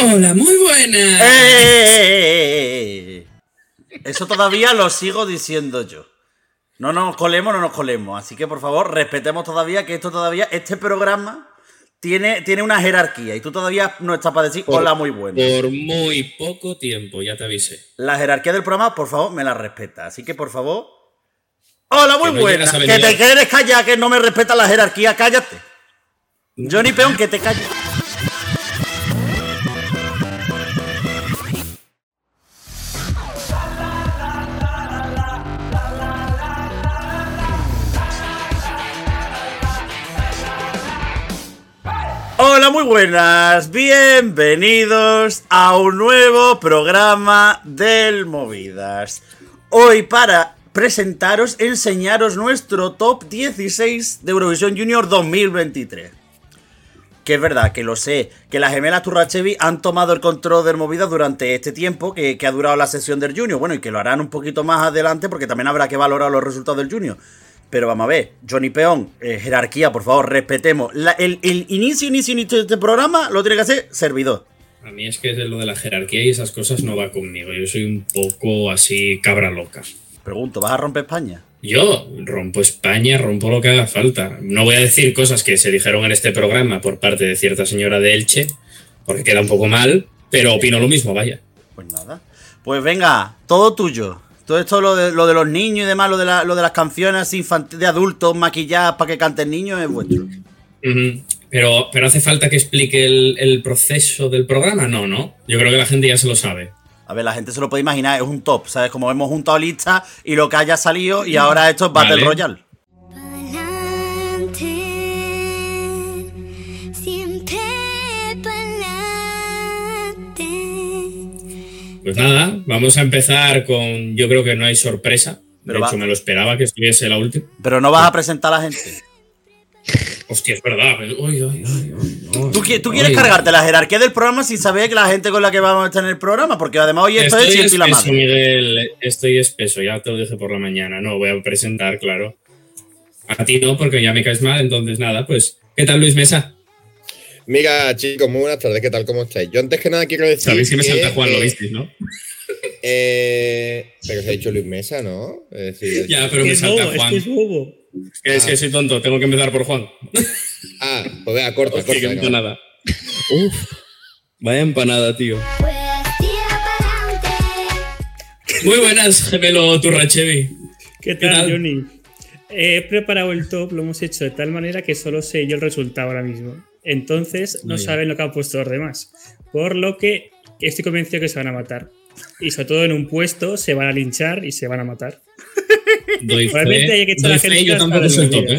Hola, muy buenas. ¡Eh! Eso todavía lo sigo diciendo yo. No nos colemos, no nos colemos. Así que por favor, respetemos todavía que esto todavía, este programa tiene, tiene una jerarquía y tú todavía no estás para decir hola muy buena. Por muy poco tiempo, ya te avisé. La jerarquía del programa, por favor, me la respeta. Así que por favor. Hola muy no buena. Que te quedes callada, que no me respeta la jerarquía, cállate. Johnny Peón, que te calles. Muy buenas, bienvenidos a un nuevo programa del Movidas. Hoy para presentaros, enseñaros nuestro top 16 de Eurovisión Junior 2023. Que es verdad, que lo sé, que las gemelas Turrachevi han tomado el control del Movidas durante este tiempo que, que ha durado la sesión del Junior. Bueno, y que lo harán un poquito más adelante porque también habrá que valorar los resultados del Junior. Pero vamos a ver, Johnny Peón, eh, jerarquía, por favor, respetemos. La- el, el inicio, inicio, inicio de este programa lo tiene que hacer servidor. A mí es que lo de la jerarquía y esas cosas no va conmigo. Yo soy un poco así cabra loca. Pregunto, ¿vas a romper España? Yo rompo España, rompo lo que haga falta. No voy a decir cosas que se dijeron en este programa por parte de cierta señora de Elche, porque queda un poco mal, pero opino lo mismo, vaya. Pues nada. Pues venga, todo tuyo. Todo esto, lo de, lo de los niños y demás, lo de, la- lo de las canciones de adultos maquilladas para que canten niños es vuestro. Pero, pero hace falta que explique el, el proceso del programa, no, ¿no? Yo creo que la gente ya se lo sabe. A ver, la gente se lo puede imaginar, es un top, ¿sabes? Como hemos juntado listas y lo que haya salido y ahora esto es Battle Vale. Royale. Pues nada, vamos a empezar con. Yo creo que no hay sorpresa. De va- hecho, me lo esperaba que estuviese la última. Pero no vas a presentar a la gente. Hostia, es verdad. uy, uy, uy, Tú, tú quieres cargarte la jerarquía del programa sin saber que la gente con la que vamos a estar en el programa, porque además hoy esto es Estoy siempre y la espeso, madre. Miguel. Estoy espeso, ya te lo dije por la mañana. No, voy a presentar, claro. A ti no, porque ya me caes mal. Entonces, nada, pues. ¿Qué tal, Luis Mesa? Mira, chicos, muy buenas tardes, ¿qué tal? ¿Cómo estáis? Yo antes que nada quiero decir. Sabéis que me salta Juan, lo eh, visteis, ¿no? eh, pero se ha dicho Luis Mesa, ¿no? Es decir, Ya, pero me salta bobo, Juan. es que es bobo. Es que soy tonto, tengo que empezar por Juan. Ah, pues venga, corta, corta. qué empanada. Uf, vaya empanada, tío. Pues. Muy buenas, gemelo Turrachevi. ¿Qué ¿Qué tal, tal? Johnny? He preparado el top, lo hemos hecho de tal manera que solo sé yo el resultado ahora mismo. Entonces no Muy bien. saben lo que han puesto los demás. Por lo que estoy convencido que se van a matar. Y sobre todo en un puesto se van a linchar y se van a matar. Doy Probablemente haya que echar doy a fe, gente yo tampoco soy el top, ¿eh?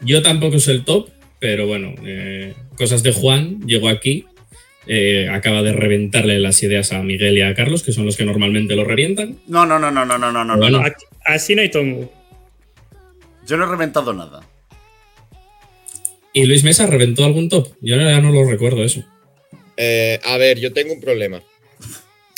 Yo tampoco soy el top, pero bueno, eh, cosas de Juan, llegó aquí, eh, acaba de reventarle las ideas a Miguel y a Carlos, que son los que normalmente lo revientan. No, no, no, no, no, no, no, no. Bueno. no. Aquí- Así no hay tongo. Yo no he reventado nada. ¿Y Luis Mesa reventó algún top? Yo ya no lo recuerdo eso. Eh, a ver, yo tengo un problema.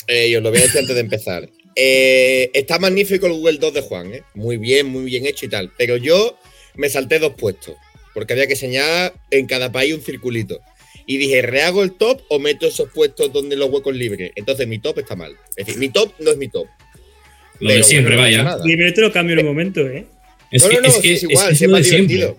Eh, y os lo voy a decir antes de empezar. Eh, está magnífico el Google 2 de Juan, ¿eh? Muy bien, muy bien hecho y tal. Pero yo me salté dos puestos. Porque había que señalar en cada país un circulito. Y dije, ¿rehago el top o meto esos puestos donde los huecos libres? Entonces mi top está mal. Es decir, mi top no es mi top. Lo de siempre, bueno, no pasa vaya. Dime, te lo cambio en un momento, ¿eh? Es no, que, no, no, es sí, que- es es igual, que es es más siempre.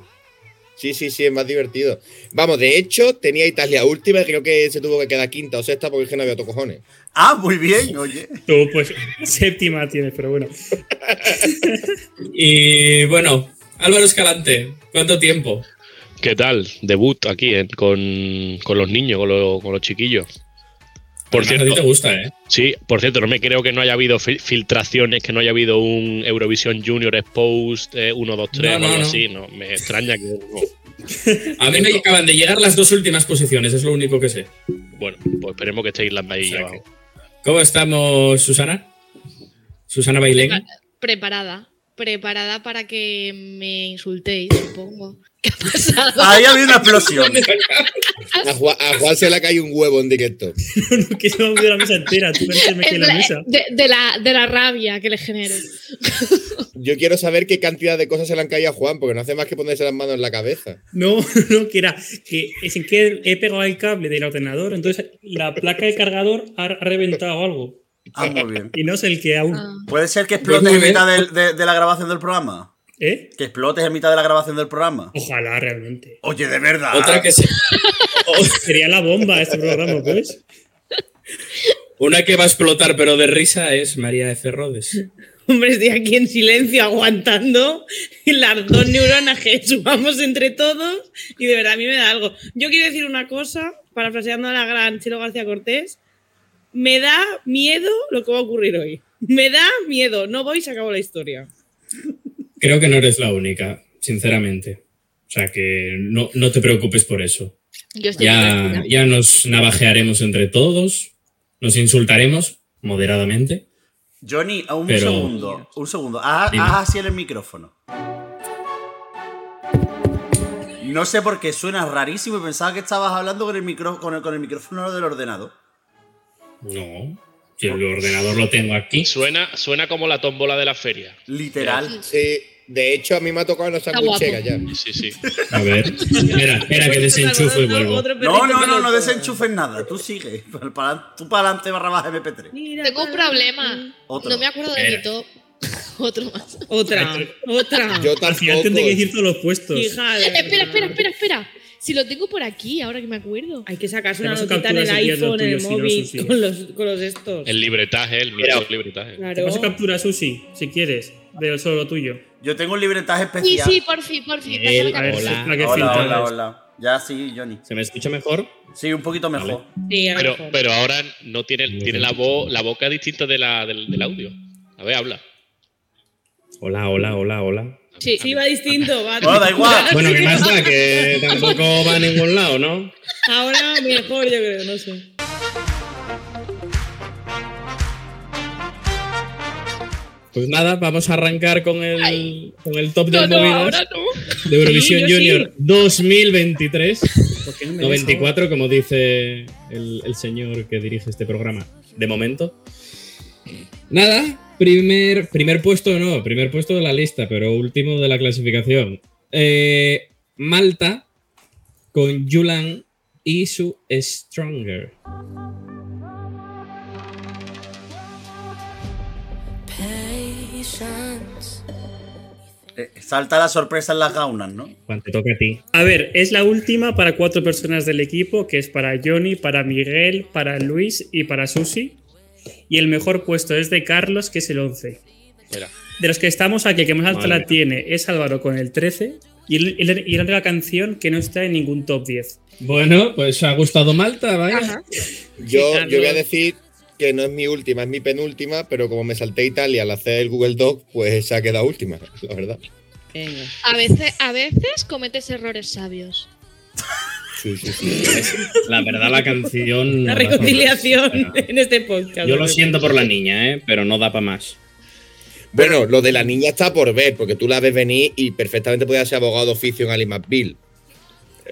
Sí, sí, sí, es más divertido. Vamos, de hecho, tenía Italia última y creo que se tuvo que quedar quinta o sexta porque es que no había otro cojones. Ah, muy bien, oye. Tú, pues, séptima tienes, pero bueno. Y bueno, Álvaro Escalante, ¿cuánto tiempo? ¿Qué tal? Debut aquí en- con, con los niños, con, lo- con los chiquillos. Por Además, a ti cierto, te gusta, ¿eh? sí, por cierto, no me creo que no haya habido fil- filtraciones, que no haya habido un Eurovisión Junior Exposed eh, 1, 2, 3 No, o no, algo no. así. No, me extraña que no. A mí me acaban de llegar las dos últimas posiciones, es lo único que sé. Bueno, pues esperemos que esté Irlanda ahí O sea abajo. ¿Cómo estamos, Susana? Susana Bailén. Prepa- Preparada. Preparada para que me insultéis, supongo. ¿Qué ha pasado? Ahí ha habido una explosión. A Juan, a Juan se le ha caído un huevo en directo. no, que se me ha olvidado la mesa entera. Tú en la Es mesa. de, de la, de la rabia que le genero. yo quiero saber qué cantidad de cosas se le han caído a Juan, porque no hace más que ponerse las manos en la cabeza. No, no, que era que es en que he pegado el cable del ordenador, entonces la placa de cargador ha, ha reventado algo. Ah, muy bien. Y no sé el que aún. Ah. ¿Puede ser que explotes en mitad de, de la grabación del programa? ¿Eh? ¿Que explotes en mitad de la grabación del programa? Ojalá realmente. Oye, de verdad. Otra que se- Sería la bomba este programa, pues. una que va a explotar pero de risa es María F. Rodes. Hombre, estoy aquí en silencio aguantando las dos neuronas que sumamos entre todos y de verdad a mí me da algo. Yo quiero decir una cosa, parafraseando a la gran Chelo García Cortés, me da miedo lo que va a ocurrir hoy. Me da miedo, no voy, se acabó la historia. Creo que no eres la única, sinceramente. O sea que no, no te preocupes por eso. Yo estoy muy Ya, ya nos navajearemos entre todos, nos insultaremos moderadamente. Johnny, un Pero- segundo. Un segundo. Haz, Dime. haz así en el micrófono. No sé por qué suena rarísimo y pensaba que estabas hablando con el, micro, con el, con el micrófono del ordenador. No, si el ordenador lo tengo aquí. Suena, suena como la tómbola de la feria. Literal. Sí, de hecho, a mí me ha tocado una sandwichera ya. Sí, sí. A ver, espera, espera que desenchufo y vuelvo. No, no, no, no desenchufes nada. Tú sigue. Para- Tú para adelante barra baja MP3. Mira, Tengo un problema. Otro. No me acuerdo de mi top. Otro más. Otra, otra. Yo Al final tampoco. tendré que decir todos los puestos. Hija de espera, espera, espera, espera. Si lo tengo por aquí, ahora que me acuerdo. Hay que sacarse Te una notita en el iPhone, en el tuyo, si no, móvil, con los, con los estos. El libretaje, el mítico libretaje. Te Claro. paso captura, Susi, si quieres, de solo lo tuyo. Yo tengo un libretaje Sí, especial. sí, por fin, por fin. El- A ver, Hola. la que Hola, filtra hola, hola. Ya sí, Johnny. ¿Se me escucha mejor? Sí, un poquito mejor. Sí, a lo Pero, mejor. pero ahora no tiene, tiene la voz, la boca distinta de la, del, del audio. A ver, habla. Hola, hola, hola, hola. Sí, Sí, va distinto. Va Bueno, da igual. Bueno, ¿qué más da? Que tampoco va a ningún lado, ¿no? Ahora mejor, yo creo, no sé. Pues nada, vamos a arrancar con el, con el top No, del no, Movidas ahora no. de Eurovisión Sí, yo sí. Junior 2023. ¿Por qué no me No dejas? 24, como dice el, el señor que dirige este programa, de momento. Nada, primer, primer puesto no, primer puesto de la lista, pero último de la clasificación. Eh, Malta con Yulan y su Stronger. Eh, salta la sorpresa en las gaunas, ¿no? Cuando te toca a ti. A ver, es la última para cuatro personas del equipo, que es para Johnny, para Miguel, para Luis y para Susi. Y el mejor puesto es de Carlos, que es el 11. Mira. De los que estamos aquí, que más alta Madre la tiene es Álvaro con el 13. Y él, él- y él la canción que no está en ningún top 10. Bueno, pues ha gustado Malta, vaya. Yo, yo voy a decir que no es mi última, es mi penúltima, pero como me salté Italia al hacer el Google Doc, pues se ha quedado última, la verdad. Venga. A veces, a veces cometes errores sabios. Sí, sí, sí. La verdad, la canción. La reconciliación en este podcast. Yo lo siento por la niña, ¿eh? pero no da para más. Bueno, lo de la niña está por ver, porque tú la ves venir y perfectamente podía ser abogado de oficio en Ali McBeal.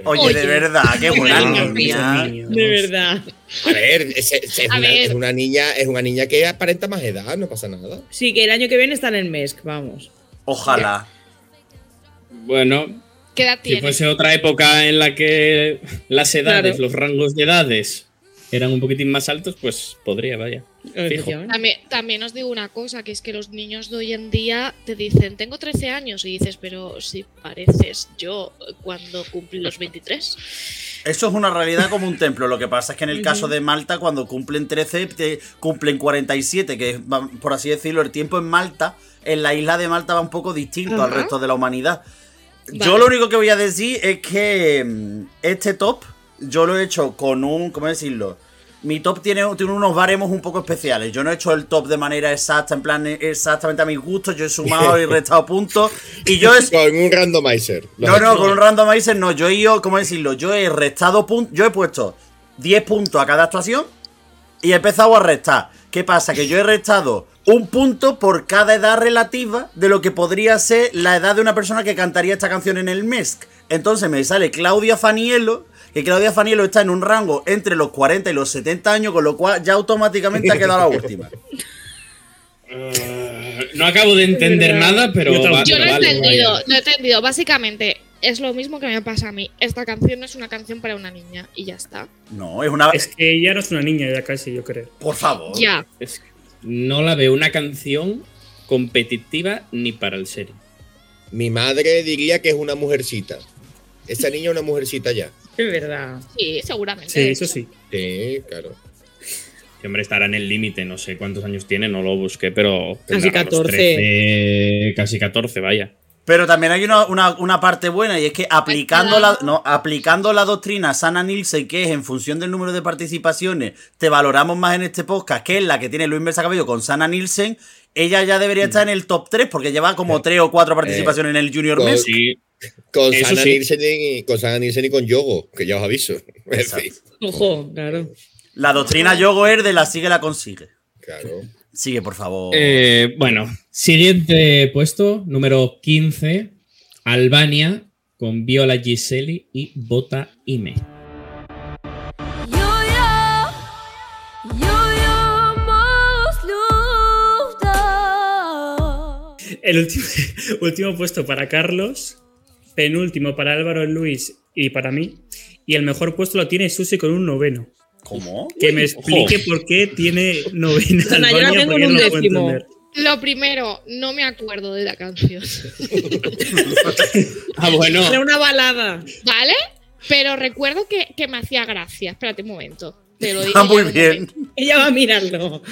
Oye, Oye. de verdad, qué buena Niña. De verdad. A ver, es, es- es A una, ver. es una niña, es una niña que aparenta más edad, no pasa nada. Sí, que el año que viene está en el MESC, vamos. Ojalá. Bueno, ¿Qué edad si fuese otra época en la que las edades, Claro. los rangos de edades eran un poquitín más altos, pues podría, vaya. También, también os digo una cosa, que es que los niños de hoy en día te dicen, tengo 13 años, y dices, pero si pareces yo cuando cumplí los 23. Eso es una realidad como un templo. Lo que pasa es que en el caso de Malta, cuando cumplen 13, te cumplen 47, que es, por así decirlo, el tiempo en Malta, en la isla de Malta va un poco distinto al resto de la humanidad. Yo lo único que voy a decir es que mm, este top, yo lo he hecho con un, ¿cómo decirlo? Mi top tiene, tiene unos baremos un poco especiales. Yo no he hecho el top de manera exacta, en plan eh, exactamente a mis gustos. Yo he sumado y restado puntos. Y yo he, Con un randomizer. No, no, hecho. con un randomizer no. Yo he ido, ¿cómo decirlo? Yo he restado puntos. Yo he puesto 10 puntos a cada actuación y he empezado a restar. ¿Qué pasa? Que yo he restado un punto por cada edad relativa de lo que podría ser la edad de una persona que cantaría esta canción en el MESC. Entonces me sale Claudia Fanielo, que Claudia Fanielo está en un rango entre los 40 y los 70 años, con lo cual ya automáticamente ha quedado la última. Eh, no acabo de entender nada, pero. Yo tampoco. va- Yo lo he vale, entendido, lo he entendido. Básicamente, es lo mismo que me pasa a mí. Esta canción no es una canción para una niña y ya está. No, es una. Es que ella no es una niña ya casi, yo creo. Por favor. Ya. Es que no la veo una canción competitiva ni para el serie. Mi madre diría que es una mujercita. Esa niña es una mujercita ya. Es verdad. Sí, seguramente. Sí, eso sí. Sí, claro. Que, hombre, estará en el límite, no sé cuántos años tiene, no lo busqué, pero. Casi tendrá los 14. 13, casi 14, vaya. Pero también hay una, una- una parte buena y es que aplicando la, no, aplicando la doctrina Sana Nielsen, que es en función del número de participaciones, te valoramos más en este podcast, que es la que tiene Luis Mersa Cabello con Sana Nielsen, ella ya debería estar en el top 3 porque lleva como 3 o 4 participaciones en el Junior con- Mes. Sí, Con Eso Sana, sí. Nielsen y, con Sana Nielsen y con Yogo, que ya os aviso. Ojo, claro. La doctrina Yogo es de la sigue la consigue. claro. Sigue, por favor. Eh, bueno, siguiente puesto, número 15, Albania, con Viola Giseli y Bota Ime. El último, último puesto para Carlos, penúltimo para Álvaro Luis y para mí. Y el mejor puesto lo tiene Susi con un noveno. ¿Cómo? Que me explique por qué tiene novena yo la tengo en un no décimo. Lo primero, no me acuerdo de la canción. Ah, bueno. Era una balada. ¿Vale? Pero recuerdo que, que me hacía gracia. Espérate un momento. Te lo digo. Ah, muy bien. momento. Ella va a mirarlo.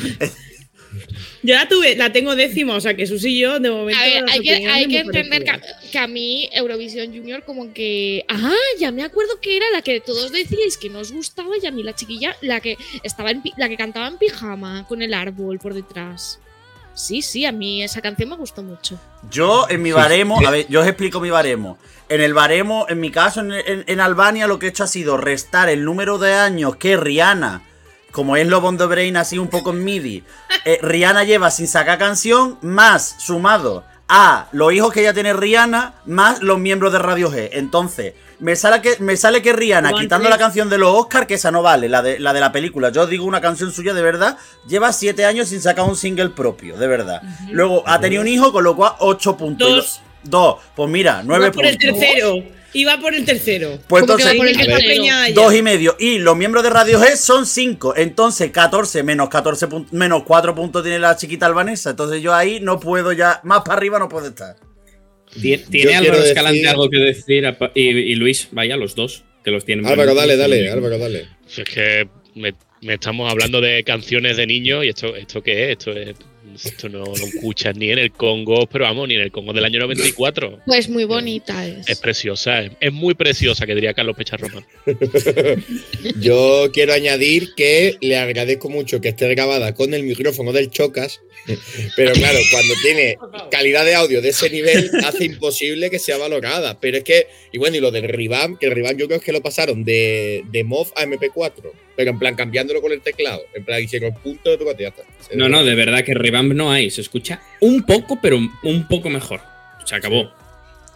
Yo la tuve, la tengo décima, o sea que Susi y yo de momento. A ver, las hay que, hay entender que, a mí Eurovisión Junior como que... Ah, ya me acuerdo que era la que todos decíais que no os gustaba y a mí la chiquilla, la que estaba en, la que cantaba en pijama con el árbol por detrás. Sí, sí, a mí esa canción me gustó mucho. Yo en mi baremo, a ver, yo os explico mi baremo. En el baremo, en mi caso, en, en- en Albania, lo que he hecho ha sido restar el número de años que Rihanna, como es Love on the Brain, así un poco en MIDI, eh, Rihanna lleva sin sacar canción, más sumado a los hijos que ya tiene Rihanna, más los miembros de Radio G. Entonces, me sale que, me sale que Rihanna, quitando la canción de los Oscars, que esa no vale, la de, la de la película. Yo digo una canción suya de verdad, lleva siete años sin sacar un single propio, de verdad. Luego ha tenido un hijo, con lo cual ocho puntos. Y lo- Dos. Dos. Pues mira, nueve Iba por el puntos. Tercero. Iba por el tercero. Pues ¿Cómo que va entonces, por el tercero? dos y medio. Y los miembros de Radio G son cinco. Entonces, 14 menos 14 puntos, menos 4 puntos tiene la chiquita albanesa. Entonces yo ahí no puedo ya, más para arriba no puedo estar. ¿Tiene, tiene Álvaro decir- Escalante algo que decir? Y, y Luis, vaya, los dos, que los tienen. Álvaro, dale, dale. Álvaro, dale. Si es que me, me estamos hablando de canciones de niños y esto, esto qué es, esto es. Esto no lo escuchas ni en el Congo, pero vamos, ni en el Congo del año 94. Pues muy bonita es. Es preciosa, es, es muy preciosa, que diría Carlos Pecharroma. Yo quiero añadir que le agradezco mucho que esté grabada con el micrófono del Chocas, pero claro, cuando tiene calidad de audio de ese nivel, hace imposible que sea valorada. Pero es que, y bueno, y lo del Ribam, que el Ribam yo creo que lo pasaron de, de MOV a MP4, pero en plan cambiándolo con el teclado, en plan hicieron punto de tu ya está. No, no, de verdad que Revamp no hay. Se escucha un poco, pero un poco mejor. Se acabó.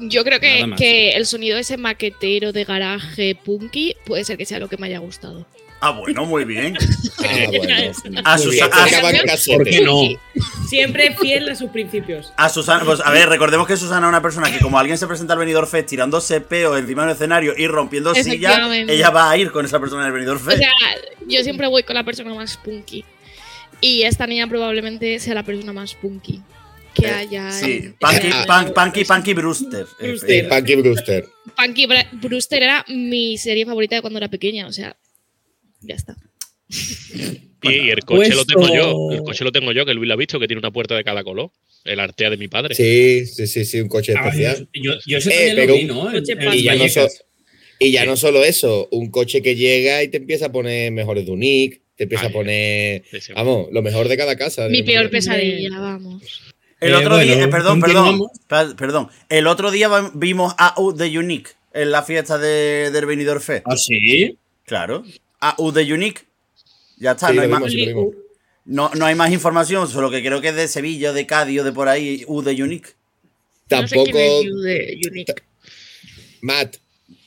Yo creo que, que el sonido ese maquetero de garaje punky puede ser que sea lo que me haya gustado. Ah, bueno, muy bien. Ah, bueno. A, Muy Susa- bien, a- tocaba en ¿Por casete. qué no? Siempre fiel a sus principios. a Susana, pues a ver, recordemos que Susana es una persona que como alguien se presenta al Benidorm Fest tirándose peos encima del escenario y rompiendo sillas, ella va a ir con esa persona en el Benidorm O Fest. sea, yo siempre voy con la persona más punky. Y esta niña probablemente sea la persona más punky que Eh, haya. Sí, en- Punky, en- Punk- Punky, Punky Brewster. Brewster. Punky Brewster. Punky Brewster era mi serie favorita de cuando era pequeña, o sea, ya está. Y, y el coche lo tengo yo, el coche lo tengo yo, que Luis lo ha visto, que tiene una puerta de cada color. El artea de mi padre. Sí, sí, sí, sí, un coche Ah, especial. yo, yo ese Eh, pero lo vi, para- Y ya, no Vallecas. so- y ya no solo eso, un coche que llega y te empieza a poner mejores de un nick, te empieza Ah, a poner, Sí, sí. vamos, lo mejor de cada casa. Mi peor pesadilla, vamos. El Eh, otro bueno, día, eh, perdón, perdón, perdón. El otro día vimos a U The Unique en la fiesta de, del Benidorm Fest. ¿Ah, sí? Claro. A U The Unique. Ya está, Sí, no, hay más, no, no hay más información, solo que creo que es de Sevilla, de Cádiz o de por ahí, U The Unique. No sé Tampoco, quién es You de Unique. Matt,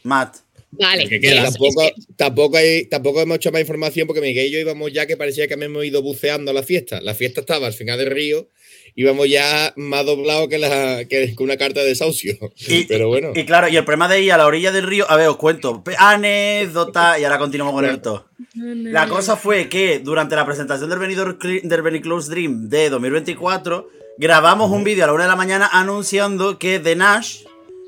Matt. Vale. Que queda. tampoco, es que- tampoco, hay, tampoco hemos hecho más información porque Miguel y yo íbamos ya que parecía que hemos ido buceando a la fiesta. La fiesta estaba al final del río íbamos ya más doblados que, la, que, una carta de desahucio. Y- Pero bueno. Y claro, y el problema de ir a la orilla del río, a ver, os cuento, anécdota, y ahora continuamos con el todo. La cosa fue que durante la presentación del Benidorm Cl- del Benny Close Dream de 2024, grabamos un vídeo a la una de la mañana anunciando que The Nash,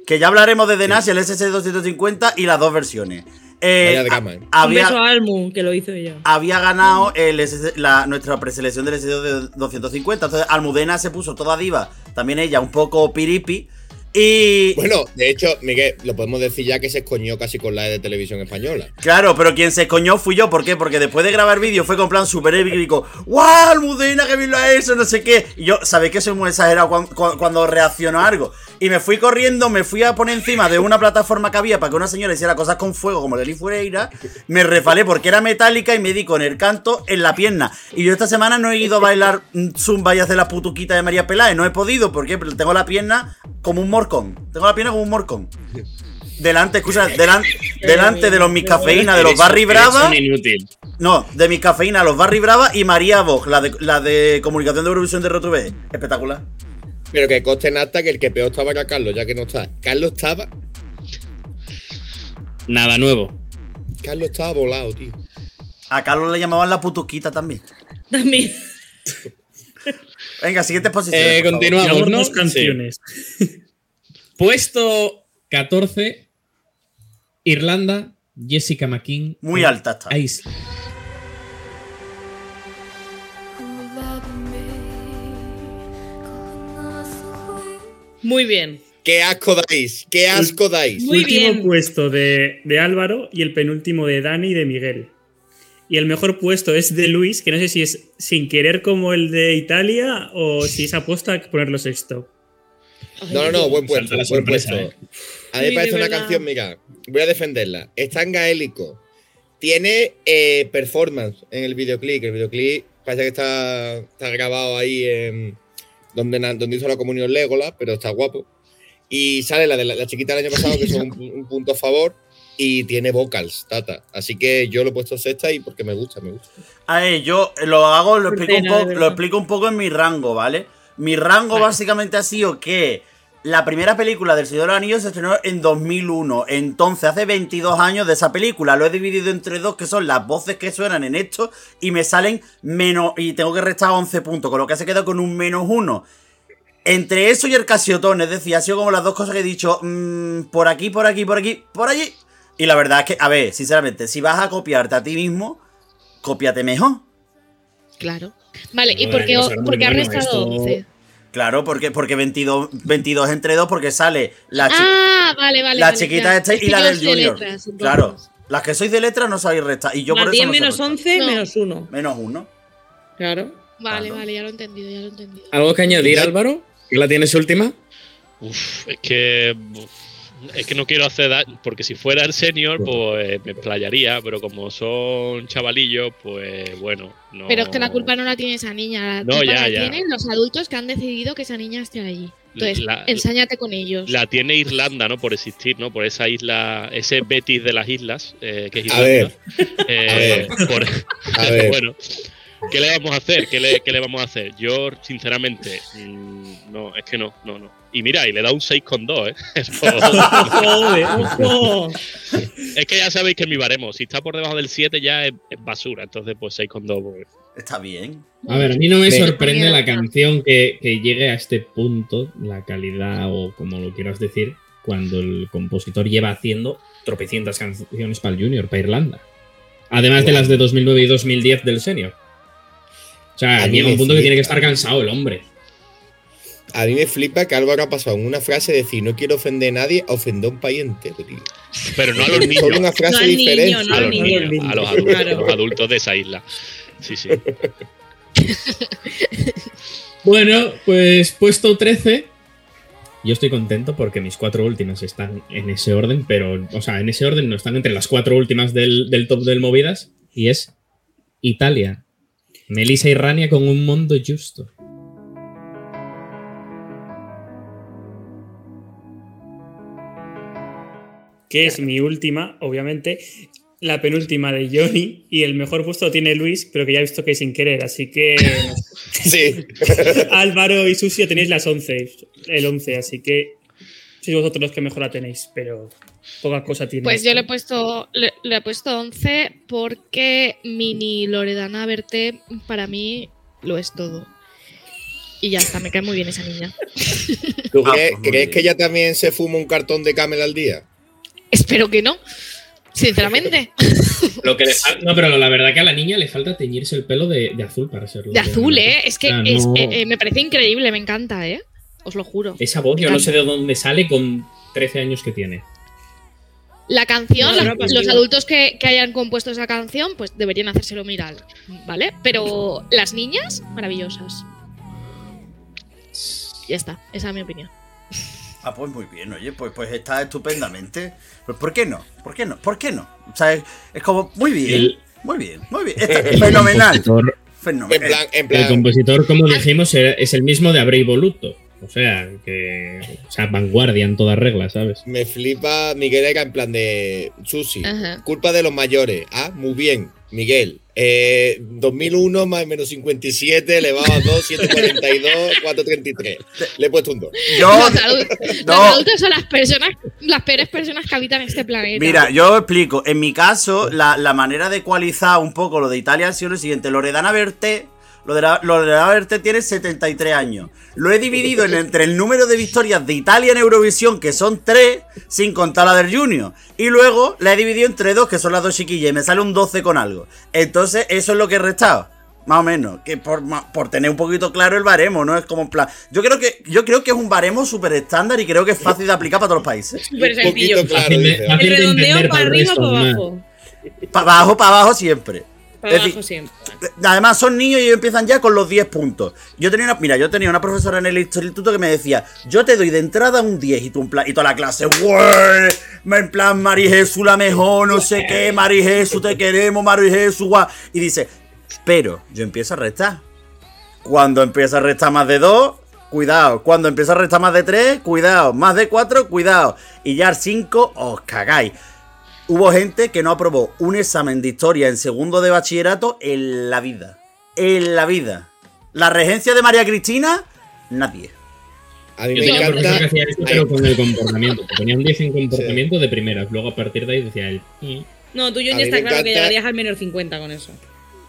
que ya hablaremos de The Nash, el SC250 y las dos versiones. Eh, ¿eh? Un había, beso a Almu, que lo hizo ella. había ganado el SC la, nuestra preselección del SC250. Entonces Almudena se puso toda diva, también ella un poco piripi. Y Bueno, de hecho, Miguel, lo podemos decir ya que se escoñó casi con la de televisión española. Claro, pero quien se coñó fui yo. ¿Por qué? Porque después de grabar vídeo fue con plan súper épico. ¡Guau, Almudena, que bien lo ha hecho! No sé qué. Y yo, ¿sabéis que soy muy exagerado cuan- cuan- cuando, reacciono a algo? Y me fui corriendo, me fui a poner encima de una plataforma que había para que una señora hiciera cosas con fuego como Leli Fureira. Me refalé porque era metálica y me di con el canto en la pierna. Y yo esta semana no he ido a bailar zumba y hacer la putuquita de María Peláez. No he podido porque tengo la pierna como un morcón. Tengo la pierna como un morcón. Delante, escucha, delan- delante de los mis cafeína, de los Barry Brava. No, de mis cafeína, los Barry Brava y María Vox, la de, la de comunicación de Eurovisión de RTVE. Espectacular. Pero que conste en acta que el que peor estaba era Carlos, ya que no está. Carlos estaba. Nada nuevo. Carlos estaba volado, tío. A Carlos le llamaban la putuquita también. También. Venga, siguiente posición. Eh, ¿no? dos canciones. Puesto 14. Irlanda, Jessica McKean. Muy alta está. Ice. Muy bien. ¡Qué asco dais! ¡Qué asco dais! Muy último bien. puesto de, de Álvaro y el penúltimo de Dani y de Miguel. Y el mejor puesto es de Luis, que no sé si es sin querer como el de Italia o si es apuesta a ponerlo sexto. No, no, no, buen puesto. Buen sorpresa, puesto. eh. A mí me parece de una canción, mira, voy a defenderla. Está en gaélico. Tiene eh, performance en el videoclip. El videoclip parece que está, está grabado ahí en donde, donde hizo la comunión Legolas, pero está guapo. Y sale la de la, la chiquita del año pasado, que son un, un punto a favor. Y tiene vocals, Tata. Así que yo lo he puesto sexta y porque me gusta, me gusta. A ver, yo lo hago, lo explico, un poco, lo explico un poco en mi rango, ¿vale? Mi rango básicamente ha sido que la primera película del Señor de los Anillos se estrenó en 2001. Entonces, hace 22 años de esa película. Lo he dividido entre dos, que son las voces que suenan en esto. Y me salen menos. Y tengo que restar 11 puntos, con lo que se queda con un menos uno. Entre eso y el casiotón, es decir, ha sido como las dos cosas que he dicho. mm, por aquí, por aquí, por aquí, por allí. Y la verdad es que, a ver, sinceramente, si vas a copiarte a ti mismo, cópiate mejor. Claro. Vale, ¿y por qué, eso era muy por qué has bueno, restado esto- 11? Claro, porque, porque 22, 22 entre 2, porque sale la, chi- Ah, vale, vale. la vale, chiquita claro. esta Es y la del soy de Junior. letras, claro, las que sois de letras no sabéis restar. Y yo por Más eso 10 no sé menos restar. 11 No. menos 1. Menos uno. Claro. Vale, Claro. vale, ya lo he entendido, ya lo he entendido. ¿Algo que añadir, Álvaro? ¿Que la tienes última? Uf, es que. uf, es que no quiero hacer daño, porque si fuera el senior, pues me explayaría, pero como son chavalillos, pues bueno. No, Pero es que la culpa no la tiene esa niña, la No, culpa ya, la ya. tienen los adultos que han decidido que esa niña esté allí. Entonces, La- ensáñate con ellos. La tiene Irlanda, ¿no? Por existir, ¿no? Por esa isla, ese Betis de las islas, eh, que es A Irlanda. ver. Eh, por- A ver. bueno, ¿qué le vamos a hacer? ¿Qué le, qué le vamos a hacer? Yo, sinceramente, mm, no, es que no, no, no. Y mira, y le da un 6,2, ¿eh? Es es que ya sabéis que mi baremo, si está por debajo del 7 ya es, es basura, entonces pues 6,2. pues, Está bien. A ver, a mí no me sorprende la canción que, que llegue a este punto, la calidad o como lo quieras decir, cuando el compositor lleva haciendo tropecientas canciones para el Junior, para Irlanda. Además de las de 2009 y 2010 del Senior. O sea, llega un punto que tiene que estar cansado el hombre. A mí me flipa que Álvaro ha pasado en una frase de decir no quiero ofender a nadie a ofender a un país entero, tío. Pero no a los Solo niños, una frase No al niño, diferente. no a los niño. niños, a los adultos, Claro. a los adultos de esa isla. Sí, sí. Bueno, pues puesto 13. Yo estoy contento porque mis cuatro últimas están en ese orden, pero, o sea, en ese orden no están entre las cuatro últimas del, del top del Movidas. Y es Italia. Melissa y Rania con un mundo justo. Que es mi última, obviamente. la penúltima de Johnny y el mejor puesto lo tiene Luis, pero que ya he visto que es sin querer, así que Sí. Álvaro y Susi tenéis las 11, el 11, así que sois vosotros los que mejor la tenéis, pero poca cosa tiene. Pues esto. yo le he puesto le, le he puesto 11 porque Mini Loredana Verte para mí lo es todo. Y ya está, me cae muy bien esa niña. ¿Tú Ah, crees, pues crees que ella también se fuma un cartón de camel al día? Espero que no. Sinceramente. Lo que le fal- no, pero la verdad que a la niña le falta teñirse el pelo de, de azul para serlo. De azul, ¿eh? Es que Ah, es- no. eh, eh, me parece increíble, me encanta, ¿eh? Os lo juro. Esa voz, yo no sé de dónde sale con 13 años que tiene. La canción, No, la- no, los adultos que, que hayan compuesto esa canción, pues deberían hacérselo mirar, ¿vale? Pero las niñas, maravillosas. Ya está, esa es mi opinión. Ah, pues muy bien, oye, pues, pues está estupendamente. Pues ¿por qué no? ¿Por qué no? ¿Por qué no? O sea, es, es como muy bien, El- muy bien, muy bien. Está fenomenal. El compositor, En Fenomenal. plan, en el compositor, como dijimos, es el mismo de Abrey Voluto. O sea, que. O sea, vanguardia en toda regla, ¿sabes? Me flipa Miguel era en plan de Susi. Ajá. Culpa de los mayores. Ah, muy bien. Miguel. Eh, 2001 más menos 57 elevado a 2, 742, 433. Le he puesto un 2. Yo, los, adultos, no. los adultos son las personas, las peores personas que habitan este planeta. Mira, yo explico. En mi caso, la, la manera de ecualizar un poco lo de Italia ha sido lo siguiente. Loredana Berté, lo de la- Loredana Berté tiene 73 años. Lo he dividido en, entre el número de victorias de Italia en Eurovisión, que son 3, sin contar la del Junior. Y luego la he dividido entre dos, que son las dos chiquillas, y me sale un 12 con algo. Entonces, eso es lo que he restado. Más o menos, que por, por tener un poquito claro el baremo, ¿no? Es como en plan. Yo creo que, yo creo que es un baremo súper estándar y creo que es fácil de aplicar para todos los países. Súper sencillo. claro, El de redondeo para arriba o para abajo. Para abajo, para abajo siempre. Es decir. Además, son niños y ellos empiezan ya con los 10 puntos. Yo tenía una, mira, yo tenía una profesora en el instituto que me decía, yo te doy de entrada un 10 y, tú en plan- y toda la clase, "Güey, En plan, Mari Jesús la mejor, no sé qué, Mari Jesús te queremos, Mari Jesús, guau. Y dice, pero yo empiezo a restar. Cuando empieza a restar más de 2, cuidado. Cuando empieza a restar más de 3, cuidado. Más de 4, cuidado. Y ya al 5, os cagáis. Hubo gente que no aprobó un examen de historia en segundo de bachillerato en la vida. En la vida. La regencia de María Cristina, nadie. A mí Yo me tenía que hacía eso, pero con el comportamiento. Te ponía un 10 en comportamiento de primeras. Luego a partir de ahí decía él. "Mm". No, tú, A Johnny, mí está claro que llegarías al menor 50 con eso.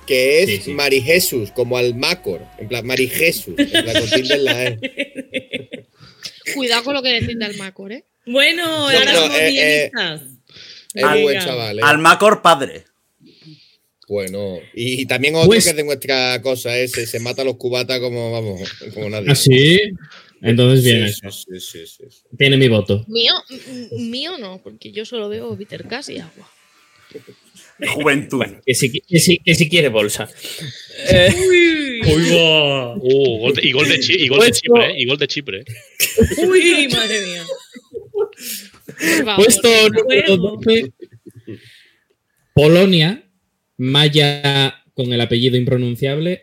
que es Sí, sí. Mari Jesús, como al Macor. En plan, Mari Jesús. En plan, con la E. Cuidado con lo que decís del Macor, ¿eh? Bueno, ahora pero, somos eh, eh, bienistas. Es buen chaval, ¿eh? Almacor padre. Bueno. Y, y también otro Pues- que es de nuestra cosa ese, se mata a los cubatas como, vamos, como nadie. ¿Ah, sí? Entonces bien, Sí, eso. sí, sí, sí, sí. Tiene mi voto. Mío, mío no, porque yo solo veo bitter gas y agua. Juventud. Que si, que si, que si quiere bolsa. Uy, Uy, va. Uh, gol de- y gol de, Chi- y gol de Chipre, ¿eh? Y gol de Chipre. ¿eh? uy, madre mía. Favor. Puesto número Juego. 12. Polonia. Maya con el apellido impronunciable.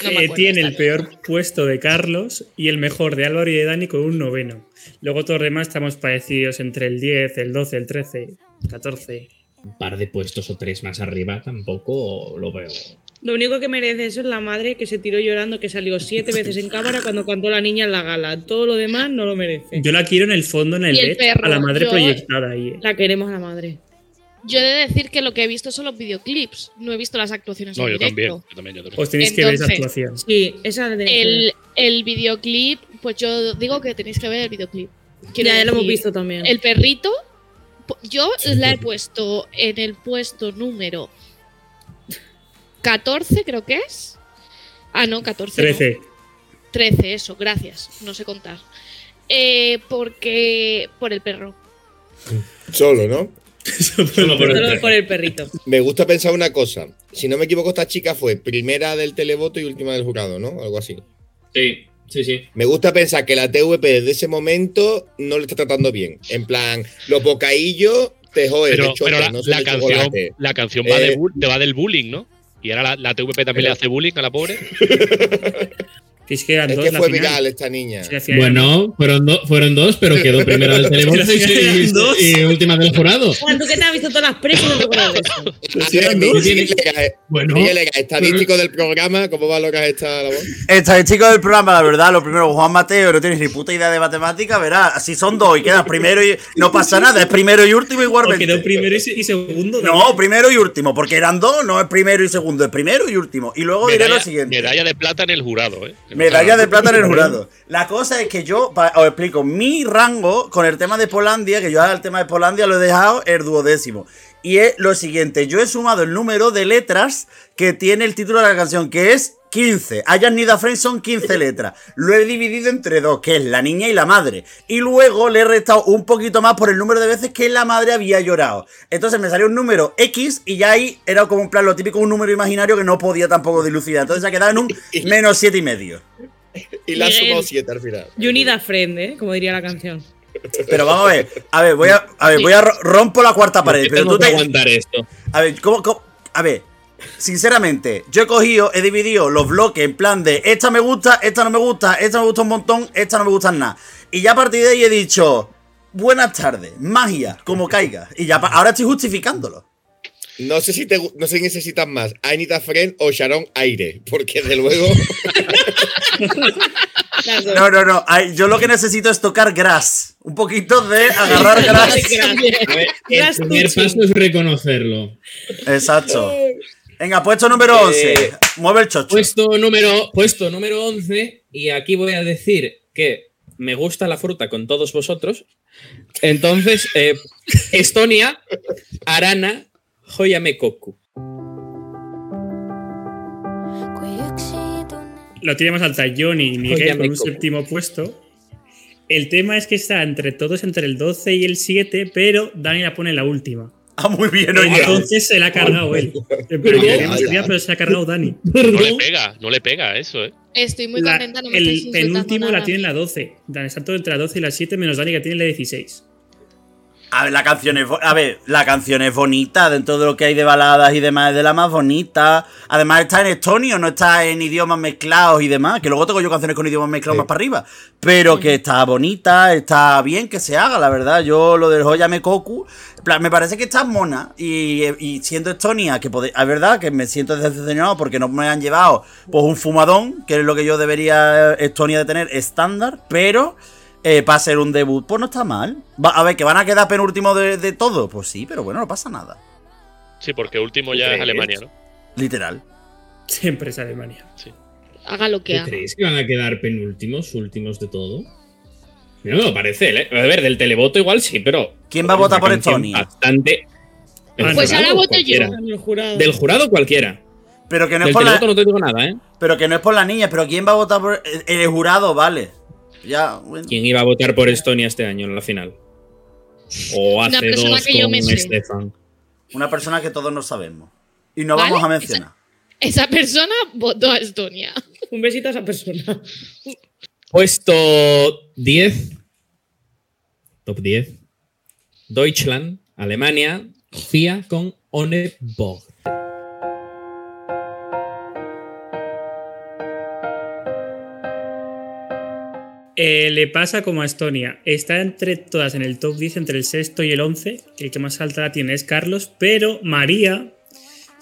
Que me Eh, acuerdo tiene el peor puesto de Carlos y el mejor de Álvaro y de Dani con un noveno. Luego todos los demás estamos parecidos entre el 10, el 12, el 13, 14. Un par de puestos o tres más arriba tampoco lo veo. Lo único que merece eso es la madre que se tiró llorando, que salió siete veces en cámara cuando cantó la niña en la gala. Todo lo demás no lo merece. Yo la quiero en el fondo, en el el LED, perro, a la madre proyectada ahí. eh. La queremos a la madre. Yo he de decir que lo que he visto son los videoclips, no he visto las actuaciones No, en yo también. Yo también, yo también. Os tenéis que ver esa Entonces, actuación. Sí, esa de El, el videoclip, pues yo digo que tenéis que ver el videoclip. Quiero Ya, ya lo hemos visto también. El perrito, yo la he puesto en el puesto número 14, creo que es. Ah, no, 14. no. 13. 13, eso, gracias. No sé contar. Eh, porque. Por el perro. Solo, ¿no? Solo por el Solo perro. por el perrito. Me gusta pensar una cosa. Si no me equivoco, esta chica fue primera del televoto y última del jurado, ¿no? Algo así. Sí, sí, sí. Me gusta pensar que la TVP desde ese momento no le está tratando bien. En plan, los bocaillos te joden, Pero, te chocan, pero la, no canción, la canción va, de Eh, bu- te va del bullying, ¿no? Y ahora la, la TVP también pero- le hace bullying a la pobre. Que es que eran Es dos que la fue final. viral esta niña. Sí, Bueno, fueron, do- fueron dos, pero quedó primera del televoto y, y- y última del jurado. Juan, tú que te has visto todas las no te acuerdas Lega, Bueno, estadístico del programa, ¿cómo valoras esta labor? Estadístico del programa, la verdad, lo primero, Juan Mateo, no tienes ni puta idea de matemática, verás, así son dos y quedas primero y no pasa nada, es primero y último O igualmente. quedó primero y segundo. No, primero y último, porque eran dos, no es primero y segundo, es primero y último. Y luego diré lo siguiente. medalla de plata en el jurado, ¿eh? Medalla de plata en el jurado. La cosa es que yo, os explico, mi rango con el tema de Polandia, que yo el tema de Polandia lo he dejado el duodécimo. Y es lo siguiente, yo he sumado el número de letras que tiene el título de la canción, que es 15. I Just Need a Friend son 15 letras. Lo he dividido entre dos, que es la niña y la madre. Y luego le he restado un poquito más por el número de veces que la madre había llorado. Entonces me salió un número X y ya ahí era como un plan lo típico, un número imaginario que no podía tampoco dilucidar. Entonces se ha quedado en un menos siete y medio. Y la sumado siete al final. You need a friend, ¿eh? Como diría la canción. Pero vamos a ver, a ver, voy a, a ver, voy a ro- rompo la cuarta pared. Pero tú te, aguantar esto. a ver, ¿cómo, cómo? A ver, sinceramente, yo he cogido, he dividido los bloques en plan de esta me gusta, esta no me gusta, esta me gusta un montón, esta no me gusta nada. Y ya a partir de ahí he dicho, buenas tardes, magia, como caiga. Y ya ahora estoy justificándolo. No sé si te no sé si necesitas más, I Need a Friend o Sharon Aire, porque de luego. No, no, no. ay, yo lo que necesito es tocar grass. Un poquito de agarrar ver, el primer paso es reconocerlo. Exacto. Venga, puesto número 11. Eh, Mueve el chocho. Puesto número, puesto número 11, y aquí voy a decir que me gusta la fruta con todos vosotros. Entonces, eh, Estonia, Arana, Joyame Koku. Lo tiene más alta Johnny y Miguel con un séptimo puesto. El tema es que está entre todos, entre el 12 y el 7, pero Dani la pone en la última. Ah, muy bien, oye. Entonces se la ha cargado él. Pero, pero se la ha cargado Dani. No le pega, no le pega eso, ¿eh? Estoy muy La- contenta, no me el penúltimo nada. la tiene en la 12. Dan está todo entre la 12 y la 7, menos Dani que tiene la 16. A ver, la canción es, a ver, la canción es bonita dentro de lo que hay de baladas y demás, es de la más bonita. Además está en estonio, no está en idiomas mezclados y demás, que luego tengo yo canciones con idiomas mezclados más para arriba. Pero que está bonita, está bien que se haga, la verdad. Yo lo del Joya Mekoku, en plan, me parece que está mona. Y, y siendo Estonia, que pode- es verdad que me siento decepcionado porque no me han llevado pues un fumadón, que es lo que yo debería Estonia de tener estándar, pero eh, para ser un debut, pues no está mal. Va- a ver, que van a quedar penúltimo de, de todo, pues sí, pero bueno, no pasa nada. Sí, porque último ya es? Alemania, ¿no? Literal. Siempre es Alemania. Haga lo que ¿Qué haga. creéis que van a quedar penúltimos, últimos de todo? No me lo parece, ¿eh? A ver, del televoto igual sí, pero. ¿Quién va a votar por Estonia? Bastante. Pues no. ahora voto cualquiera. yo. Del jurado cualquiera. Pero que no es Del por la, televoto no te digo nada, ¿eh? pero que no es por la niña, pero ¿quién va a votar por el jurado? Vale. Ya, bueno. ¿Quién iba a votar por Estonia este año en la final? O hace dos que yo con me sé. Stefan. Una persona que todos no sabemos. Y no ¿Vale? vamos a mencionar. Esa persona votó a Estonia. Un besito a esa persona. Puesto 10. Top 10. Deutschland, Alemania, FIA con One Bog. Eh, le pasa como a Estonia. Está entre todas en el top 10, entre el sexto y el 11. El que más alta la tiene es Carlos, pero María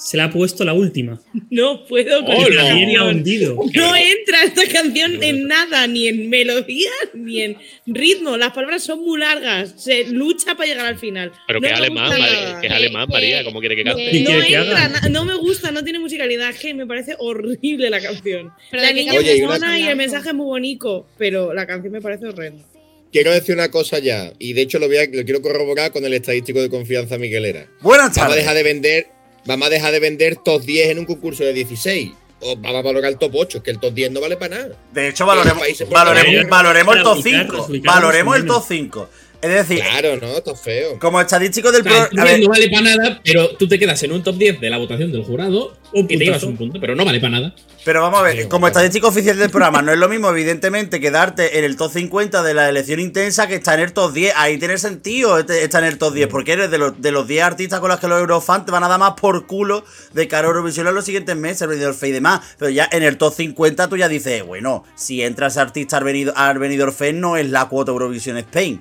se la ha puesto la última. No puedo con Oh, esta canción. hundido. No entra esta canción en nada, ni en melodía, ni en ritmo. Las palabras son muy largas. Se lucha para llegar al final. Pero No que es alemán, nada. que es alemán, María, ¿cómo quiere que cante? que- ¿Y No quiere que entra, no me gusta, no tiene musicalidad, que me parece horrible la canción. Pero la niña es mona y el mensaje es muy bonito, pero la canción me parece horrenda. quiero decir una cosa ya, y de hecho lo, voy a- lo quiero corroborar con el estadístico de confianza Miguelera. Buenas Vamos a tardes. dejar de vender, vamos a dejar de vender top 10 en un concurso de 16. O vamos a valorar el top 8, es que el top 10 no vale para nada. De hecho, valoremos, valoremos, valoremos el Para top ubicarlos, 5. ubicarlos Valoremos el top 5. Es decir, Claro, no, está feo. como estadístico del O sea, el programa. top 10 no vale para nada, pero tú te quedas en un top 10 de la votación del jurado Un y te llevas un punto, pero no vale para nada. Pero vamos a ver, Sí, como bueno. estadístico oficial del programa, no es lo mismo, evidentemente, quedarte en el top 50 de la elección intensa que está en el top 10. Ahí tiene sentido este- estar en el top 10, porque eres de los, de los 10 artistas con los que los Eurofans te van a dar más por culo de cara a Eurovisión en los siguientes meses, Fest y demás. Pero ya en el top 50 tú ya dices, bueno, si entra ese artista al Fest no es la cuota Eurovisión Spain.